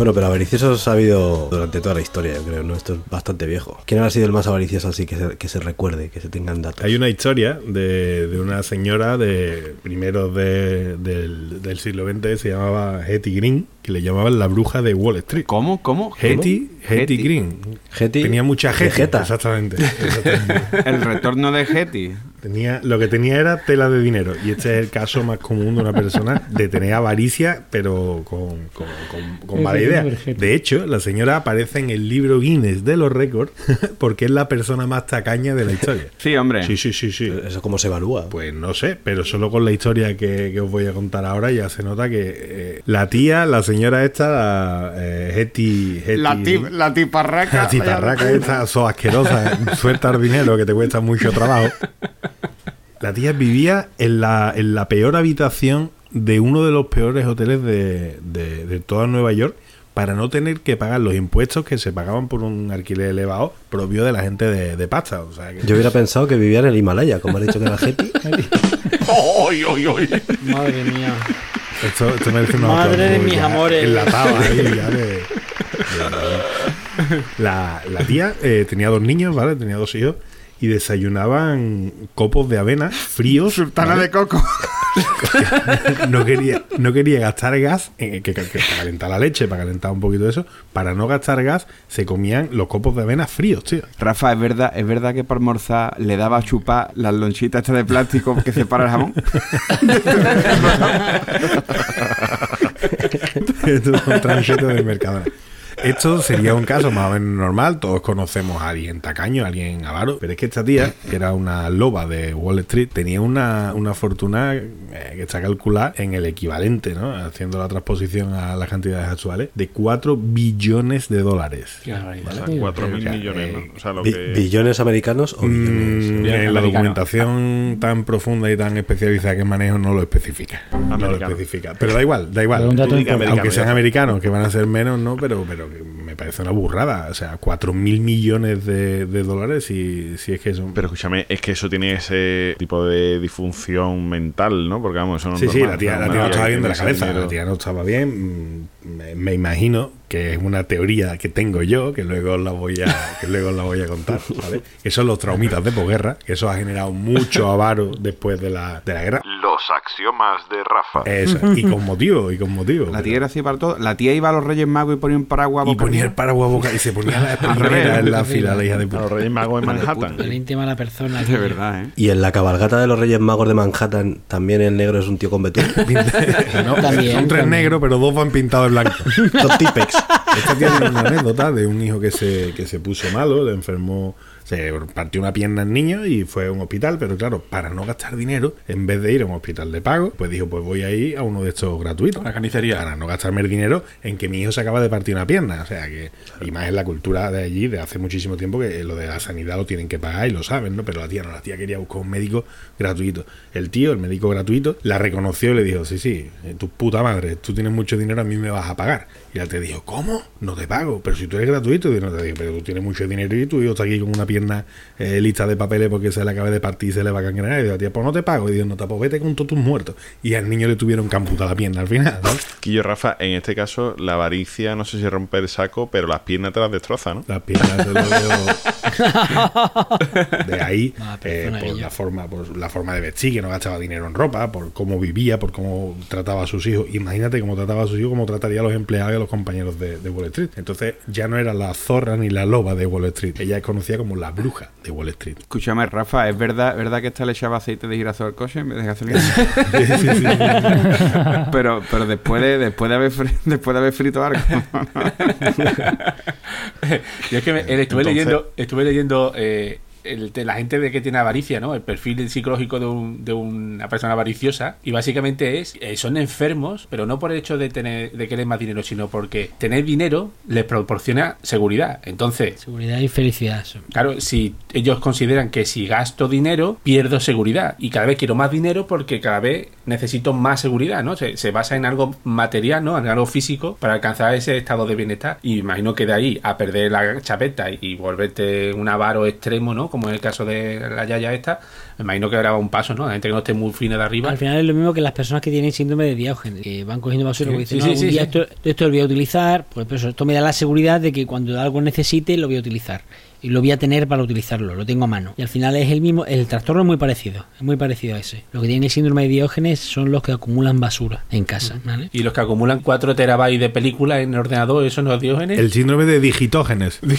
Bueno, pero avariciosos ha habido durante toda la historia, yo creo, ¿no? Esto es bastante viejo. ¿Quién ha sido el más avaricioso así que se, que se recuerde, que se tengan datos? Hay una historia de, una señora de primeros de- del, del siglo XX, se llamaba Hetty Green, que le llamaban la bruja de Wall Street. ¿Cómo? ¿Cómo? Hetty, Hetty Green. Hetty Tenía mucha Hetty. Exactamente. exactamente. El retorno de Getty. Tenía, lo que tenía era tela de dinero. Y este es el caso más común de una persona de tener avaricia, pero con, con, con- con mala idea. De hecho, la señora aparece en el libro Guinness de los récords porque es la persona más tacaña de la historia. Sí, hombre. Sí, sí, sí, sí. ¿Eso cómo se evalúa? Pues no sé, pero solo con la historia que, que os voy a contar ahora ya se nota que eh, la tía, la señora esta, la eh, Hetty, Hetty- La, tip- la tiparraca. la tiparraca esta, so asquerosa, suelta el dinero que te cuesta mucho trabajo. La tía vivía en la, en la peor habitación de uno de los peores hoteles de, de- de toda Nueva York para no tener que pagar los impuestos que se pagaban por un alquiler elevado propio de la gente de, de pasta. O sea, que- Yo hubiera pensado que vivía en el Himalaya, como ha dicho que era Hetty. Madre mía. Esto, esto merece una Madre de mis ya amores. enlatado ahí ya de- de- la, la tía eh, tenía dos niños, ¿vale? Tenía dos hijos y desayunaban copos de avena fríos. Sultana ¿vale? de coco. no quería no quería gastar gas en- que, que- que para calentar la leche, para calentar un poquito de eso, para no gastar gas se comían los copos de avena fríos, tío. Rafa, ¿es verdad, ¿es verdad que para almorzar le daba a chupar las lonchitas estas de plástico que separa el jamón? Esto es un del Mercadona. Esto sería un caso más o menos normal. Todos conocemos a alguien tacaño, a alguien avaro. Pero es que esta tía, que era una loba de Wall Street, tenía una, una fortuna eh, que está calculada en el equivalente, ¿no? Haciendo la transposición a las cantidades actuales, de 4 billones de dólares. Qué barbaridad. O sea, 4.000 O sea, millones, ¿no? O sea, lo Bi- que... ¿Billones americanos o billones? Mm, Bien, en la documentación tan profunda y tan especializada que manejo no lo especifica. No lo especifica. Pero da igual, da igual. Aunque sean americanos, que van a ser menos, ¿no? Pero, pero que me parece una burrada. O sea, 4 mil millones de, de dólares si, si es que son... Pero escúchame, es que eso tiene ese tipo de disfunción mental, ¿no? Porque vamos, eso no Sí, sí, la tía, la tía no estaba bien de la cabeza. dinero- La tía no estaba bien. Me, me imagino que es una teoría que tengo yo, que luego os la voy a, que luego os la voy a contar, ¿vale? Que son los traumitas de posguerra, que eso ha generado mucho avaro después de la, de la guerra. Los axiomas de Rafa. Eso, y con motivo, y con motivo. La tía era así para todo. La tía iba a los Reyes Magos y ponía un paraguas y boca ponía el paraguas boca y se ponía la primera en la fila, la hija de puta. los Reyes Magos en Manhattan. La íntima la persona. De verdad, ¿eh? Y en la cabalgata de los Reyes Magos de Manhattan también el negro es un tío con betún. No, También, son tres negros, pero dos van pintados de blanco. Son Tipex. Esta tiene una anécdota de un hijo que se, que se puso malo, le enfermó, Se partió una pierna el niño y fue a un hospital, pero claro, para no gastar dinero, en vez de ir a un hospital de pago, pues dijo, pues voy a ir a uno de estos gratuitos. Una carnicería. Para no gastarme el dinero en que mi hijo se acaba de partir una pierna. O sea que, y más en la cultura de allí, de hace muchísimo tiempo, que lo de la sanidad lo tienen que pagar y lo saben, ¿no? Pero la tía no, la tía quería buscar un médico gratuito. El tío, el médico gratuito, la reconoció y le dijo, sí, sí, eh, tu puta madre, tú tienes mucho dinero, a mí me vas a pagar. Y él te dijo, ¿cómo? No te pago, pero si tú eres gratuito, y no te digo, pero tú tienes mucho dinero y tu hijo está aquí con una pierna eh, lista de papeles porque se le acaba de partir y se le va a cangrenar. Y digo, tía, pues no te pago. Y digo, no te pues vete con todos tus muertos. Y al niño le tuvieron que amputar la pierna al final, ¿no? Yo, Rafa, en este caso, la avaricia, no sé si rompe el saco, pero las piernas te las destroza, ¿no? Las piernas te lo. De ahí, Ah, eh, por la forma, por la forma de vestir, que no gastaba dinero en ropa, por cómo vivía, por cómo trataba a sus hijos. Imagínate cómo trataba a sus hijos, cómo trataría a los empleados y a los compañeros de, de Wall Street. Entonces ya no era la zorra ni la loba de Wall Street. Ella es conocida como la bruja de Wall Street. Escúchame, Rafa, ¿es verdad, verdad que esta le echaba aceite de girasol al coche en vez de gasolina? Sí, sí, sí. pero pero después de, después de haber después de haber frito algo. Yo es que me- eh, estuve Entonces- leyendo, estuve leyendo eh, el de la gente de que tiene avaricia, ¿no? El perfil psicológico de, un- de una persona avariciosa. Y básicamente es, eh, son enfermos, pero no por el hecho de tener, de querer más dinero, sino porque tener dinero les proporciona seguridad. Entonces, Seguridad y felicidad. Claro, si ellos consideran que si gasto dinero, pierdo seguridad. Y cada vez quiero más dinero porque cada vez necesito más seguridad, ¿no? Se, se basa en algo material, ¿no? En algo físico para alcanzar ese estado de bienestar. Y imagino que de ahí a perder la chapeta y, y volverte un avaro extremo, ¿no? Como en el caso de la Yaya esta, me imagino que habrá un paso, ¿no? La gente que no esté muy fina de arriba. Al final es lo mismo que las personas que tienen síndrome de Diógenes, que van cogiendo basura Sí, porque dicen, sí, "No, sí, día. Esto, esto lo voy a utilizar, pues eso, esto me da la seguridad de que cuando algo necesite lo voy a utilizar. Y lo voy a tener para utilizarlo, lo tengo a mano. Y al final es el mismo, el trastorno es muy parecido, es muy parecido a ese. Los que tienen el síndrome de Diógenes son los que acumulan basura en casa, ¿vale? Y los que acumulan 4 terabytes de películas en el ordenador, eso no es diógenes. El síndrome de digitógenes.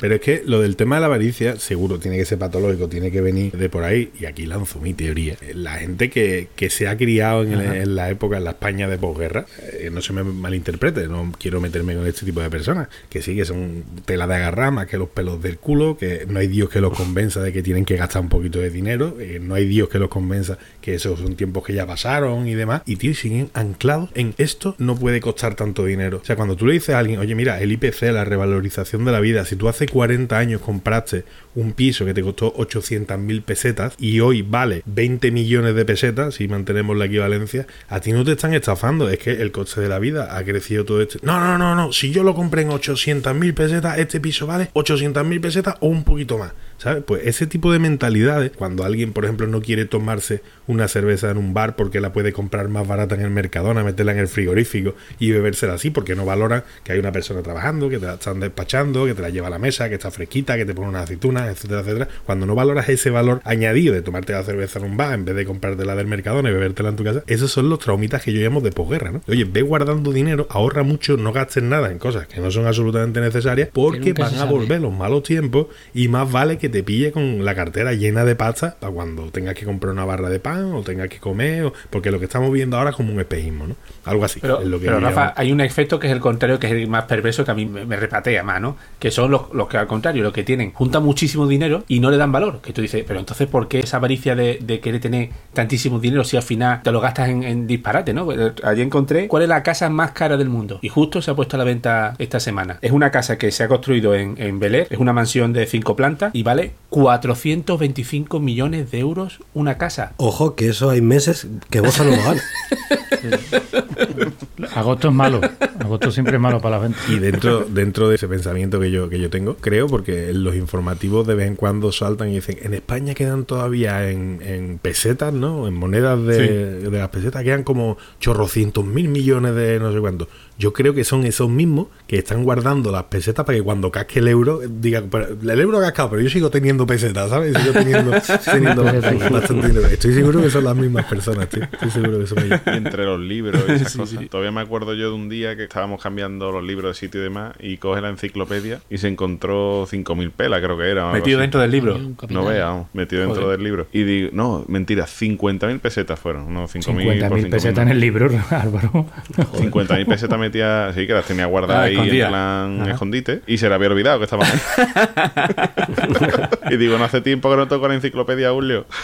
Pero es que lo del tema de la avaricia, seguro tiene que ser patológico, tiene que venir de por ahí. Y aquí lanzo mi teoría. La gente que, que se ha criado en, el- en la época, en la España de posguerra, eh, no se me malinterprete, no quiero meterme con este tipo de personas, que sí, que son tela de agarrar más que los pelos del culo, que no hay Dios que los convenza de que tienen que gastar un poquito de dinero, eh, no hay Dios que los convenza que esos son tiempos que ya pasaron y demás. Y tío, siguen anclados en esto no puede costar tanto dinero. O sea, cuando tú le dices a alguien, oye, mira, el IPC, la revalorización de la vida, si tú hace 40 años compraste un piso que te costó 800.000 pesetas y hoy vale 20 millones de pesetas, si mantenemos la equivalencia, a ti no te están estafando, es que el coste de la vida ha crecido todo este... No, no, no, no, si yo lo compré en 800.000 pesetas, este piso vale 800.000 pesetas o un poquito más. ¿Sabes? Pues ese tipo de mentalidades, cuando alguien, por ejemplo, no quiere tomarse una cerveza en un bar porque la puede comprar más barata en el Mercadona, meterla en el frigorífico y bebérsela así, porque no valoran que hay una persona trabajando, que te la están despachando, que te la lleva a la mesa, que está fresquita, que te pone unas etcétera, etcétera. Cuando no valoras ese valor añadido de tomarte la cerveza en un bar en vez de comprártela del Mercadona y bebértela en tu casa, esos son los traumitas que yo llamo de posguerra, ¿no? Oye, ve guardando dinero, ahorra mucho, no gastes nada en cosas que no son absolutamente necesarias, porque van a volver los malos tiempos y más vale que te pille con la cartera llena de pasta para cuando tengas que comprar una barra de pan o tengas que comer, o- porque lo que estamos viendo ahora es como un espejismo, ¿no? Algo así. Pero, es lo que pero, Rafa, llamo. hay un efecto que es el contrario, que es el más perverso, que a mí me, me repatea más, ¿no? Que son los, los que al contrario, los que tienen, juntan muchísimo dinero y no le dan valor. Que tú dices, pero entonces, ¿por qué esa avaricia de, de querer tener tantísimo dinero si al final te lo gastas en, en disparate, ¿no? Pues, Allí encontré cuál es la casa más cara del mundo. Y justo se ha puesto a la venta esta semana. Es una casa que se ha construido en, en Bel Air, es una mansión de cinco plantas y vale 425 millones de euros una casa. Ojo, que eso hay meses que Boza no lo. Agosto es malo. Agosto siempre es malo para la venta. Y dentro, dentro de ese pensamiento que yo, que yo tengo, creo, porque en los informativos de vez en cuando saltan y dicen, en España quedan todavía en, en pesetas, ¿no? En monedas de, de las pesetas quedan como chorrocientos mil millones de no sé cuánto. Yo creo que son esos mismos que están guardando las pesetas para que cuando casque el euro, "Pero el euro ha cascado, pero yo sigo teniendo pesetas, ¿sabes? Sigo teniendo, teniendo bastante dinero. Estoy seguro que son las mismas personas, tío. Estoy seguro que son ellos. Y entre los libros y esas cosas. Todavía me acuerdo yo de un día que estábamos cambiando los libros de sitio y demás y coge la enciclopedia y se encontró dentro 5.000 pelas, creo que era. Metido dentro del libro. No vea, vamos, metido dentro del libro. Y digo, no, mentira, 50.000 pesetas fueron, no 5.000 por 50.000 pesetas en el libro, Álvaro. 50.000 pesetas metía, sí, que las tenía guardadas Ah, ahí en escondida. plan Ajá. escondite y se le había olvidado que estaban ahí. y digo, no hace tiempo que no toco la enciclopedia Julio.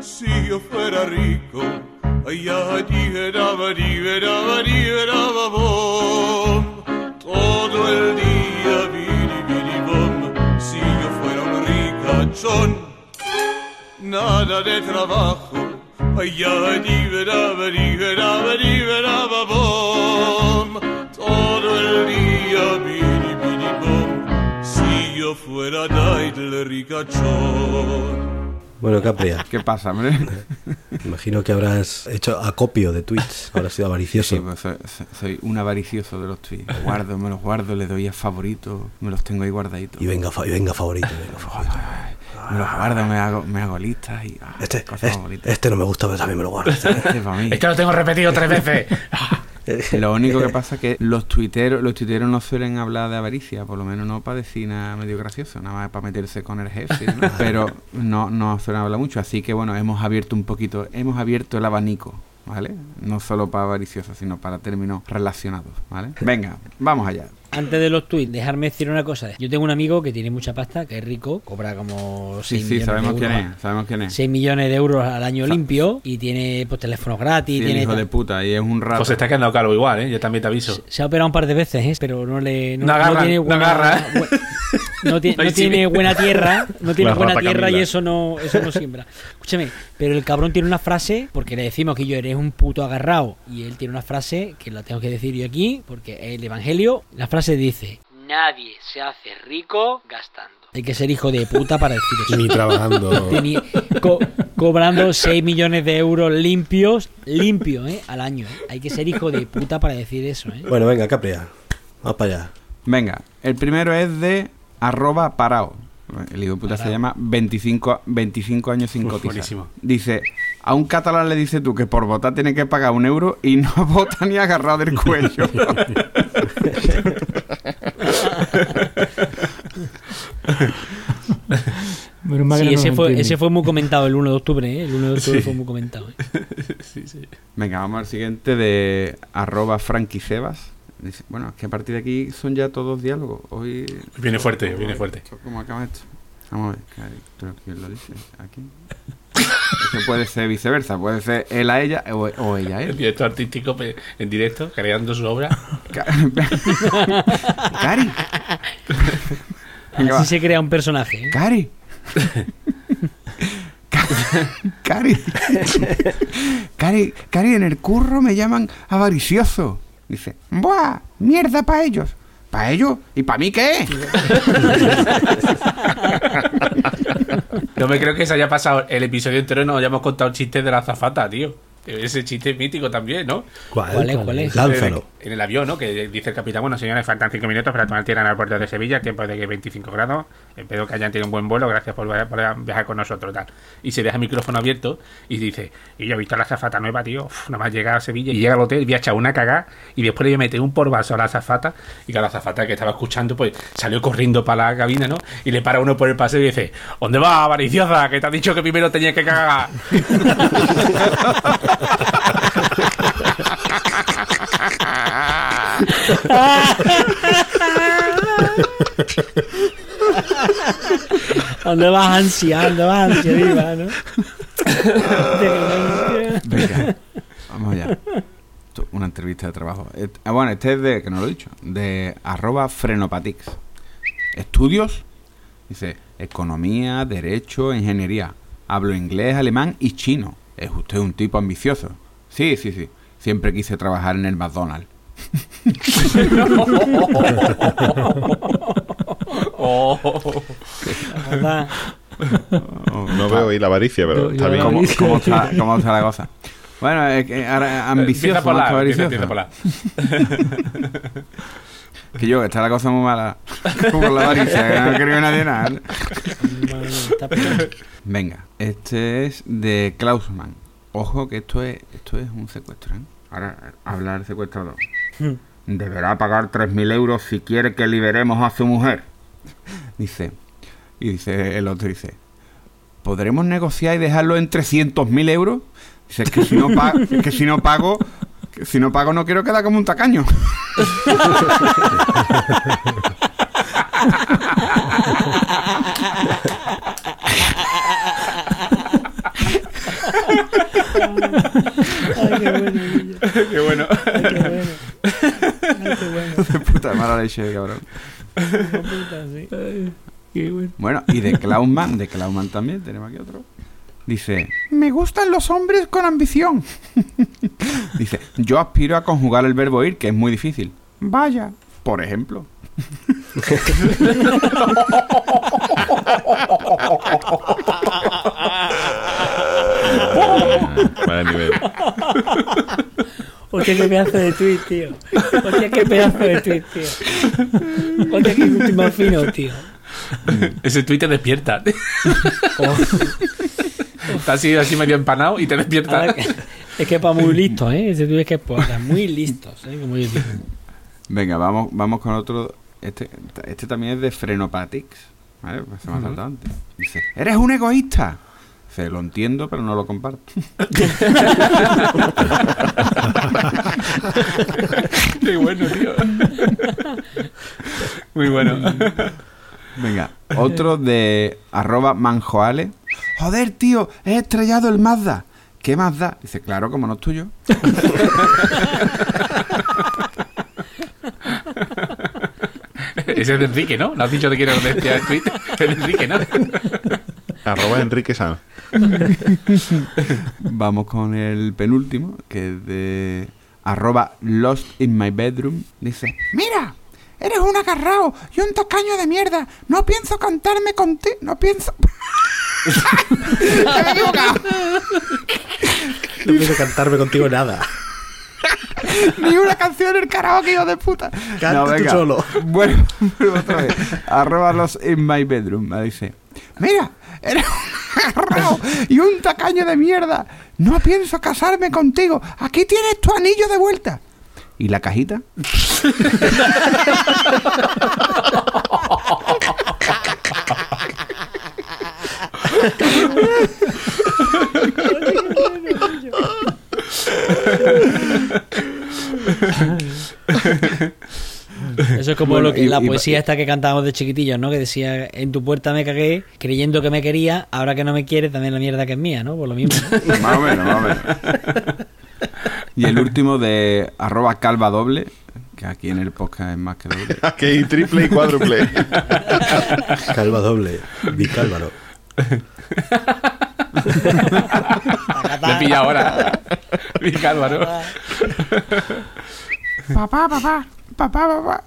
Si yo fuera rico, dijera, dijera, dijera, bom. Todo el día, biri, biri, bom. Si yo fuera un ricachón, nada de trabajo. Todo el día, biri, biri, bom. Si yo fuera Daidle ricachón. Bueno, Capria, ¿Qué pasa, hombre? imagino que habrás hecho acopio de tweets. Habrás sido avaricioso. Sí, pues soy, soy- un avaricioso de los tweets. Guardo, me los guardo, les doy a favorito, me los tengo ahí guardaditos. Y venga, fa- y venga favorito, venga favorito. Me los guardo, me hago, me hago listas y. ah, Este, cosas este, este no me gusta, pero también me lo guardo. Este para mí. Este lo tengo repetido tres veces. Lo único que pasa es que los tuiteros, los tuiteros no suelen hablar de avaricia, por lo menos no para decir nada medio gracioso, nada más para meterse con el jefe, ¿no? pero no, no suelen hablar mucho, así que bueno, hemos abierto un poquito, hemos abierto el abanico, ¿vale? No solo para avariciosos, sino para términos relacionados, ¿vale? Venga, vamos allá. Antes de los tweets, dejarme decir una cosa. Yo tengo un amigo que tiene mucha pasta, que es rico, cobra como 6 Sí, sí, millones sabemos de quién euros. es, sabemos quién es. 6 millones de euros al año Sa- limpio y tiene pues teléfonos gratis. Sí, tiene hijo de puta, y es un rato. Pues se está quedando calvo igual, ¿eh? Yo también te aviso. Se ha operado un par de veces, ¿eh? pero no le No agarra, tiene no buena, agarra. bu- no, ti- no tiene buena tierra, no tiene La buena tierra Camila. y eso no eso no siembra. Escúchame, pero el cabrón tiene una frase porque le decimos que yo eres un puto agarrado y él tiene una frase que la tengo que decir yo aquí porque es el evangelio. La frase dice: Nadie se hace rico gastando. Hay que ser hijo de puta para decir eso. Ni trabajando. Co- cobrando 6 millones de euros limpios, limpios, ¿eh? Al año. ¿eh? Hay que ser hijo de puta para decir eso, ¿eh? Bueno, venga, Capria. Vamos para allá. Venga, el primero es de arroba parao. El hijo de puta se llama 25, 25 años sin cotizar. buenísimo. Dice, a un catalán le dice tú que por votar tiene que pagar un euro y no vota ni agarrado del cuello. Menos mal que Sí, no ese fue, entienden. ese fue muy comentado el 1 de octubre, ¿eh? El 1 de octubre Sí. fue muy comentado. ¿eh? Venga, vamos al siguiente de arroba franquisebas. Dice, bueno, es que a partir de aquí son ya todos diálogos. Hoy... Viene fuerte, viene fuerte. ¿Cómo acaba esto? Vamos a ver, ¿qué- pero ¿quién lo dice? ¿Aquí? Puede ser viceversa, puede ser él a ella o, o ella a El él. director artístico pe- en directo, creando su obra. Ca- Cari. Va. Así se crea un personaje. ¿eh? Cari. Ca- Cari. Cari, Cari, en el curro me llaman avaricioso. Dice, ¡buah! ¡Mierda para ellos! ¿Para ellos? ¿Y para mí qué? No me creo que se haya pasado el episodio entero y nos hayamos contado chistes de la azafata, tío. Ese chiste mítico también, ¿no? ¿Cuál? ¿Cuál es? ¿Cuál es? Lánzalo. En el avión, ¿no? Que dice el capitán, bueno, señores, faltan 5 minutos para tomar tierra en el puerto de Sevilla, tiempo de que 25 grados. Espero que hayan tenido un buen vuelo, gracias por, viajar- por viajar con nosotros, tal. Y se deja el micrófono abierto y dice, y yo he visto a la azafata nueva, tío, Uf, nada más llegar a Sevilla y llega al hotel, voy a echar una cagada y después le voy a meter un porvazo a la azafata y que la azafata que estaba escuchando, pues salió corriendo para la cabina, ¿no? Y le para uno por el paseo y dice, ¿dónde va, avariciosa? Que te ha dicho que primero tenía que cagar. ¿Dónde vas, ansia? ¿Dónde vas, ansia? Viva, ¿no? Venga, vamos allá. Una entrevista de trabajo. Ah, bueno, este es de, que no lo he dicho, de arroba frenopatix. Estudios, dice, economía, derecho, ingeniería. Hablo inglés, alemán y chino. Es usted un tipo ambicioso. Sí, sí, sí. Siempre quise trabajar en el McDonald's. No veo ahí la avaricia, pero está bien. ¿Cómo, cómo está, ¿Cómo está la cosa? Bueno, es que ahora, ambicioso, Empieza por más que la, empieza, avaricioso. empieza por la. Que yo, que está la cosa muy mala. Como la avaricia, que no creo nadie nada. Venga, este es de Klausman. Ojo que esto es esto es un secuestro, ¿eh? Ahora, hablar secuestrador. Hmm. deberá pagar 3.000 euros si quiere que liberemos a su mujer. Dice, y dice el otro, dice, ¿podremos negociar y dejarlo en 300.000 euros? Dice, es que si no, pa- es que si no pago, si no pago no quiero quedar como un tacaño. Ay, qué bueno. Qué bueno. Ay, qué bueno. Ay, qué bueno. De puta mala leche, cabrón. Puta, sí. Qué bueno. Bueno, y de Clownman, de Clownman también, tenemos aquí otro. Dice, me gustan los hombres con ambición. Dice, yo aspiro a conjugar el verbo ir, que es muy difícil. Vaya, por ejemplo. Vale nivel. Hostia, qué pedazo de tweet, tío. Hostia, qué pedazo de tweet, tío. Hostia, qué último fino, tío. Ese tweet te despierta. Oh. Está así, así medio empanado y te despierta. Ahora que- Es que para muy listos, ¿eh? Ese es que es para muy listos, ¿eh? Como yo digo. Venga, vamos, vamos con otro. Este, este también es de Frenopatics. ¿Vale? Pues se me ha saltado antes. Dice, eres un egoísta. Dice, lo entiendo, pero no lo comparto. Qué bueno, tío. Muy bueno. Venga, otro de arroba manjoale. Joder, tío, he estrellado el Mazda. ¿Qué Mazda? Dice, claro, como no es tuyo. Ese es de Enrique, ¿no? ¿No has dicho de quién era de este tweet? Es de Enrique, ¿no? Arroba Enrique San. Vamos con el penúltimo, que es de arroba lost in my bedroom. Dice, mira, eres un agarrao y un tacaño de mierda. No pienso cantarme contigo. No pienso... Que me he equivocado. No pienso cantarme contigo nada. Ni una canción en el karaoke, hijo de puta. Canta tú solo. Bueno, vuelvo otra vez. Arroba los in my bedroom. Me dice, mira, eres un agarrao y un tacaño de mierda. No pienso casarme contigo. Aquí tienes tu anillo de vuelta. ¿Y la cajita? Eso es como Bueno, lo que y- la y- poesía esta que cantábamos de chiquitillos, ¿no? Que decía, en tu puerta me cagué, creyendo que me quería, ahora que no me quiere, también la mierda que es mía, ¿no? Por lo mismo. Más o menos, más o menos. Y el último de arroba calva doble, que aquí en el podcast es más que doble. Aquí triple y cuádruple. Calva doble. Bicálvaro. Me pilla ahora. Mi Álvaro. Papá, papá, papá, papá.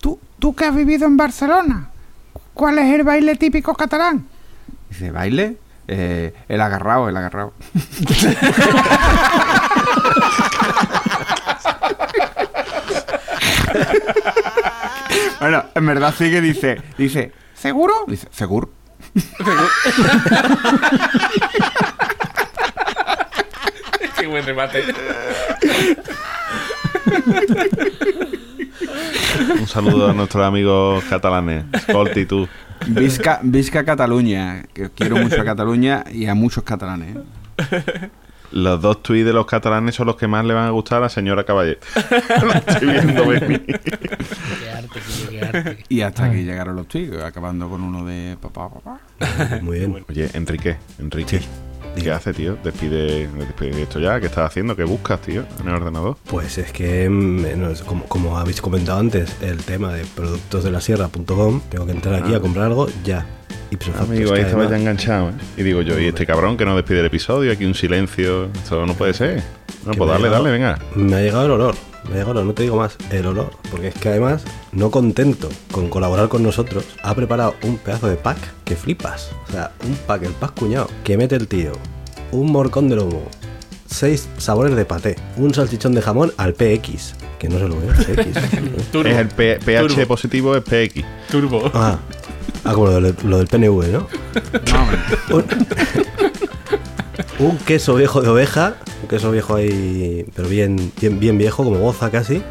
¿Tú, tú que has vivido en Barcelona, ¿cuál es el baile típico catalán? Dice, ¿baile? Eh, el agarrado, el agarrado. bueno, en verdad sí que dice, dice, ¿seguro? Dice, seguro. Qué buen remate. Un saludo a nuestros amigos catalanes. Colti y tú. Visca, Visca Cataluña, que quiero mucho a Cataluña y a muchos catalanes. Los dos tweets de los catalanes son los que más le van a gustar a la señora Caballé. Lo estoy viendo venir. Qué arte, qué arte. Y hasta aquí llegaron los tweets, acabando con uno de papá, papá. Muy bien. Oye, Enrique, Enrique. ¿Qué hace, tío? Despide, despide esto ya. ¿Qué estás haciendo? ¿Qué buscas, tío? En el ordenador. Pues es que, mm, como, como habéis comentado antes, el tema de productosdelasierra.com, tengo que entrar aquí Ah. a comprar algo ya. Ipso facto, Amigo, es que ahí estaba ya enganchado, ¿eh? Y digo yo, ¿y este cabrón que no despide el episodio? Aquí un silencio. Esto no puede ser. No, pues dale, llegado- dale, venga. Me ha llegado el olor. Me no te digo más, el olor. Porque es que además, no contento con colaborar con nosotros, ha preparado un pedazo de pack que flipas. O sea, un pack, el pack cuñado, que mete el tío, un morcón de lomo, seis sabores de paté, un salchichón de jamón al PX. Que no se lo veo, PX. Turbo. Es el P- pH Turbo. positivo, es PX. Turbo. ah, ah, como lo del, lo del PNV, ¿no? Un, un queso viejo de oveja, queso viejo ahí, pero bien, bien, bien viejo, como boza casi.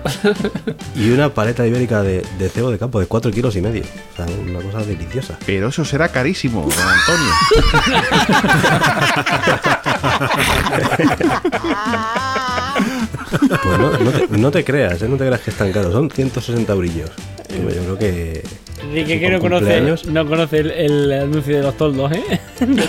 y una paleta ibérica de, de cebo de campo de 4 kilos y medio. O sea, una cosa deliciosa. Pero eso será carísimo, don Antonio. Pues no, no te, no te creas, ¿eh? no te creas que es tan caro. Son 160 brillos. Yo creo que. Enrique que que no con conoce, cumpleaños- no conoce el, el anuncio de los toldos, ¿eh? De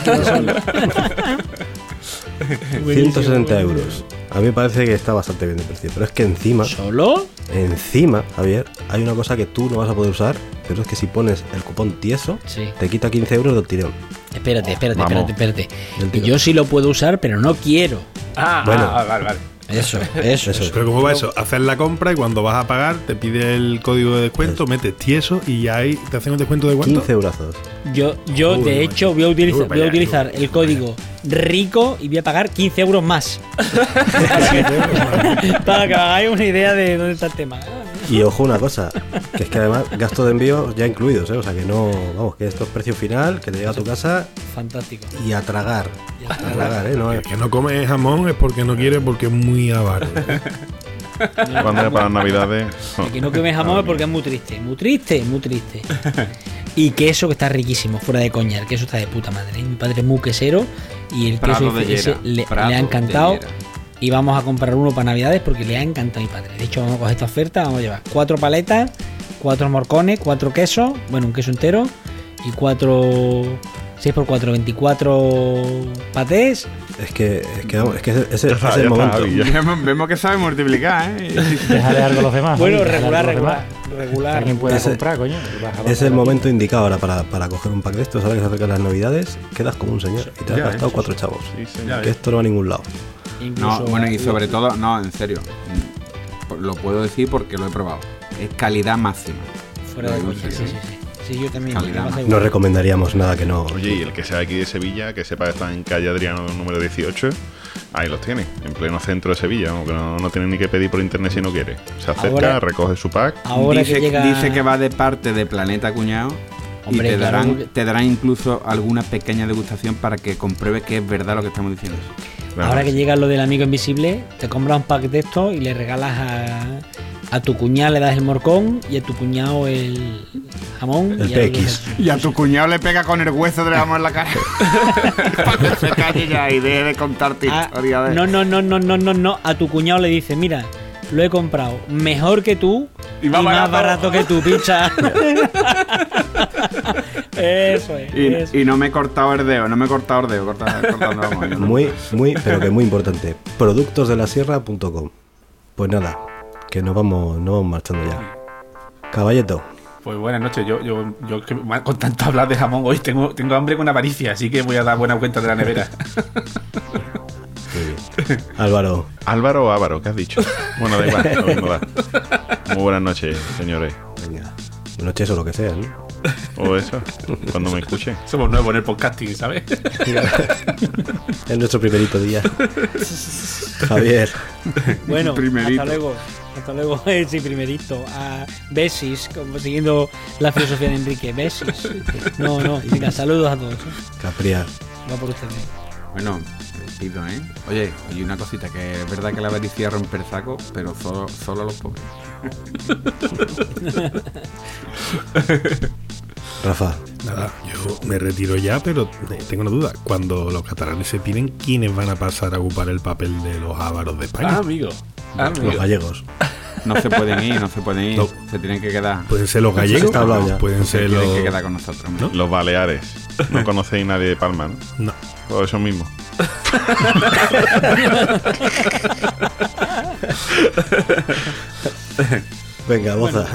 quiénes son. 160 euros. A mí me parece que está bastante bien de precio. Pero es que encima, ¿Solo? encima, Javier, hay una cosa que tú no vas a poder usar. Pero es que si pones el cupón tieso, Sí. te quita 15 euros del tirón. Espérate, espérate, Vamos. espérate, espérate. Yo sí lo puedo usar, pero no quiero. Ah, Bueno. ah, vale, vale. Eso, eso. Eso. Pero ¿cómo va eso? Hacer la compra y cuando vas a pagar te pide el código de descuento, metes tieso y ya ahí te hacen un descuento de cuánto? 15 eurazos. Yo, yo Uy, de hecho, voy a utilizar, voy a utilizar el código rico y voy a pagar 15 euros más. Para que hagáis una idea de dónde está el tema. Y ojo una cosa, que es que además gasto de envío ya incluidos, ¿eh? O sea que no, vamos, que esto es precio final, que te llega a tu casa Fantástico. y a tragar. A tragar, ¿eh? No, El que no come jamón es porque no quiere, porque es muy avaro. Cuando era para las navidades. El que no come jamón es porque es muy triste, muy triste, muy triste. Y queso que está riquísimo, fuera de coña. El queso está de puta madre. Mi padre es muy quesero y el Prado queso de ese le, le ha de encantado. Y vamos a comprar uno para navidades porque le ha encantado a mi padre. De hecho, vamos a coger esta oferta, vamos a llevar cuatro paletas, cuatro morcones, cuatro quesos, bueno, un queso entero y cuatro 6 por 4, 24 patés. Es que, es que, es que ese, Ya es el momento. Vemos, vemos que sabe multiplicar, ¿eh? Déjale algo a los demás. Bueno, regular, regular, regular. Ese- comprar, coño. Es el momento indicado ahora para, para coger un pack de estos, ahora que se acercan las navidades, quedas como un señor y te has Ya gastado ves. cuatro chavos. Sí, señor. Que esto no va a ningún lado. No, bueno, y sobre todo, no, en serio. Lo puedo decir porque lo he probado. Es calidad máxima. Fuera de coña, sí, sí. Sí. Yo también. ¿no? Recomendaríamos nada que no. Oye, y el que sea aquí de Sevilla, que sepa que está en calle Adriano número 18, ahí los tiene, en pleno centro de Sevilla, vamos, que no, no tiene ni que pedir por internet si no quiere. Se acerca, Ahora- recoge su pack. Ahora dice, que llega. dice que va de parte de Planeta Cuñado. Hombre, y te claro, darán, te darán incluso alguna pequeña degustación para que compruebe que es verdad lo que estamos diciendo. Claro, Ahora que llega lo del amigo invisible, te compras un pack de estos y le regalas a, a tu cuñado, le das el morcón y a tu cuñado el jamón. El y PX. Y a tu cuñado le pega con el hueso de la mano en la cara. para que se calle ya y deje de contarte Ah, historias de- no, no, no, no, no, no, no. A tu cuñado le dice, mira, lo he comprado mejor que tú y, Y más barato. barato que tú, picha. eso es. eso. Y, no me he cortado el dedo, no me he cortado el dedo. corta- cortando la mano. Muy, muy, pero que muy importante. Productosdelasierra.com. Pues nada, que nos vamos, nos vamos marchando ya. Caballeto, Pues buenas noches. Yo, yo, yo con tanto hablar de jamón hoy tengo, tengo hambre con avaricia, así que voy a dar buena cuenta de la nevera. muy bien. Álvaro, Álvaro o Ávaro, ¿qué has dicho? Bueno, da igual, lo mismo da. Muy buenas noches, señores. venga. Noches o lo que sea, ¿no? O eso, cuando me escuchen. Somos nuevos en el podcasting, ¿sabes? Es nuestro primerito día. Javier, Bueno, Primerito. hasta luego. Hasta luego, eh, sí, primerito. A Besis, como siguiendo la filosofía de Enrique. Besis. No, no. Venga, saludos a todos. Capriar. Va por ustedes. Bueno, despido, ¿eh? Oye, y una cosita, que es verdad que la avaricia rompe el saco, pero solo, solo a los pobres. Rafa, Nada, yo me retiro ya, pero eh, tengo una duda. Cuando los catalanes se tiren, ¿quiénes van a pasar a ocupar el papel de los ávaros de España? Ah, amigo. Ah, los amigo. gallegos. No se pueden ir, no se pueden ir. No. Se tienen que quedar. Pueden ser los gallegos, está hablado ya. pueden Se ser tienen los... que quedar con nosotros. ¿No? Los Baleares. No conocéis nadie de Palma, ¿no? No. Pues eso mismo. Venga, boza.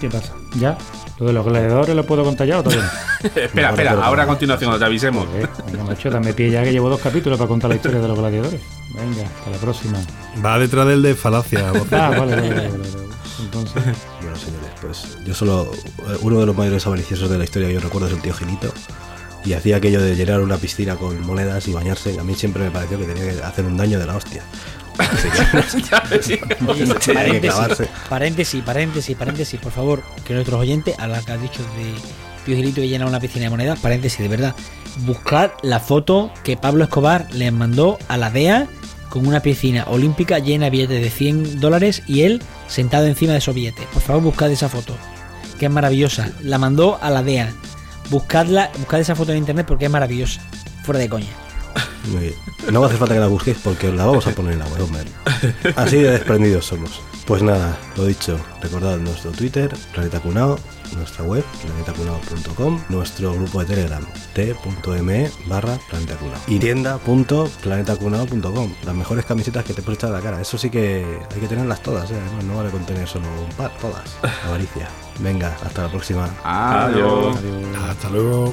¿Qué pasa? ¿Ya? ¿Lo de los gladiadores lo puedo contar ya o todavía no? Espera, espera, ahora a continuación, cuando te avisemos. Venga, macho, dame pie ya que llevo dos capítulos para contar la historia de los gladiadores. Venga, hasta la próxima. Va detrás del de falacia. Ah, vale, vale, vale, vale, vale. Entonces, Bueno, señores, pues yo solo. eh, Uno de los mayores avariciosos de la historia que yo recuerdo es el tío Gilito. Y hacía aquello de llenar una piscina con monedas y bañarse. A mí siempre me pareció que tenía que hacer un daño de la hostia. Así que- Oye, Tenía que paréntesis, paréntesis, paréntesis, paréntesis, por favor, que nuestros oyentes, a la que has dicho de Pío Gilito que llena una piscina de monedas, paréntesis, de verdad, buscad la foto que Pablo Escobar le mandó a la DEA con una piscina olímpica llena de billetes de 100 dólares y él sentado encima de esos billetes. Por favor, buscad esa foto, que es maravillosa. La mandó a la DEA. Buscadla, buscad esa foto en internet porque es maravillosa. Fuera de coña. Muy bien. No va a hacer falta que la busquéis porque os la vamos a poner en la web, hombre. Así de desprendidos somos. Pues nada, lo dicho, recordad nuestro Twitter, Planeta Cunao, nuestra web, planetacunao.com, nuestro grupo de Telegram, t.me barra Planeta Cunao y tienda.planetacunao.com. Las mejores camisetas que te puedes echar a la cara. Eso sí que hay que tenerlas todas, ¿eh? Además, no vale con tener solo un par, todas. Avaricia. Venga, hasta la próxima. Adiós. Hasta luego.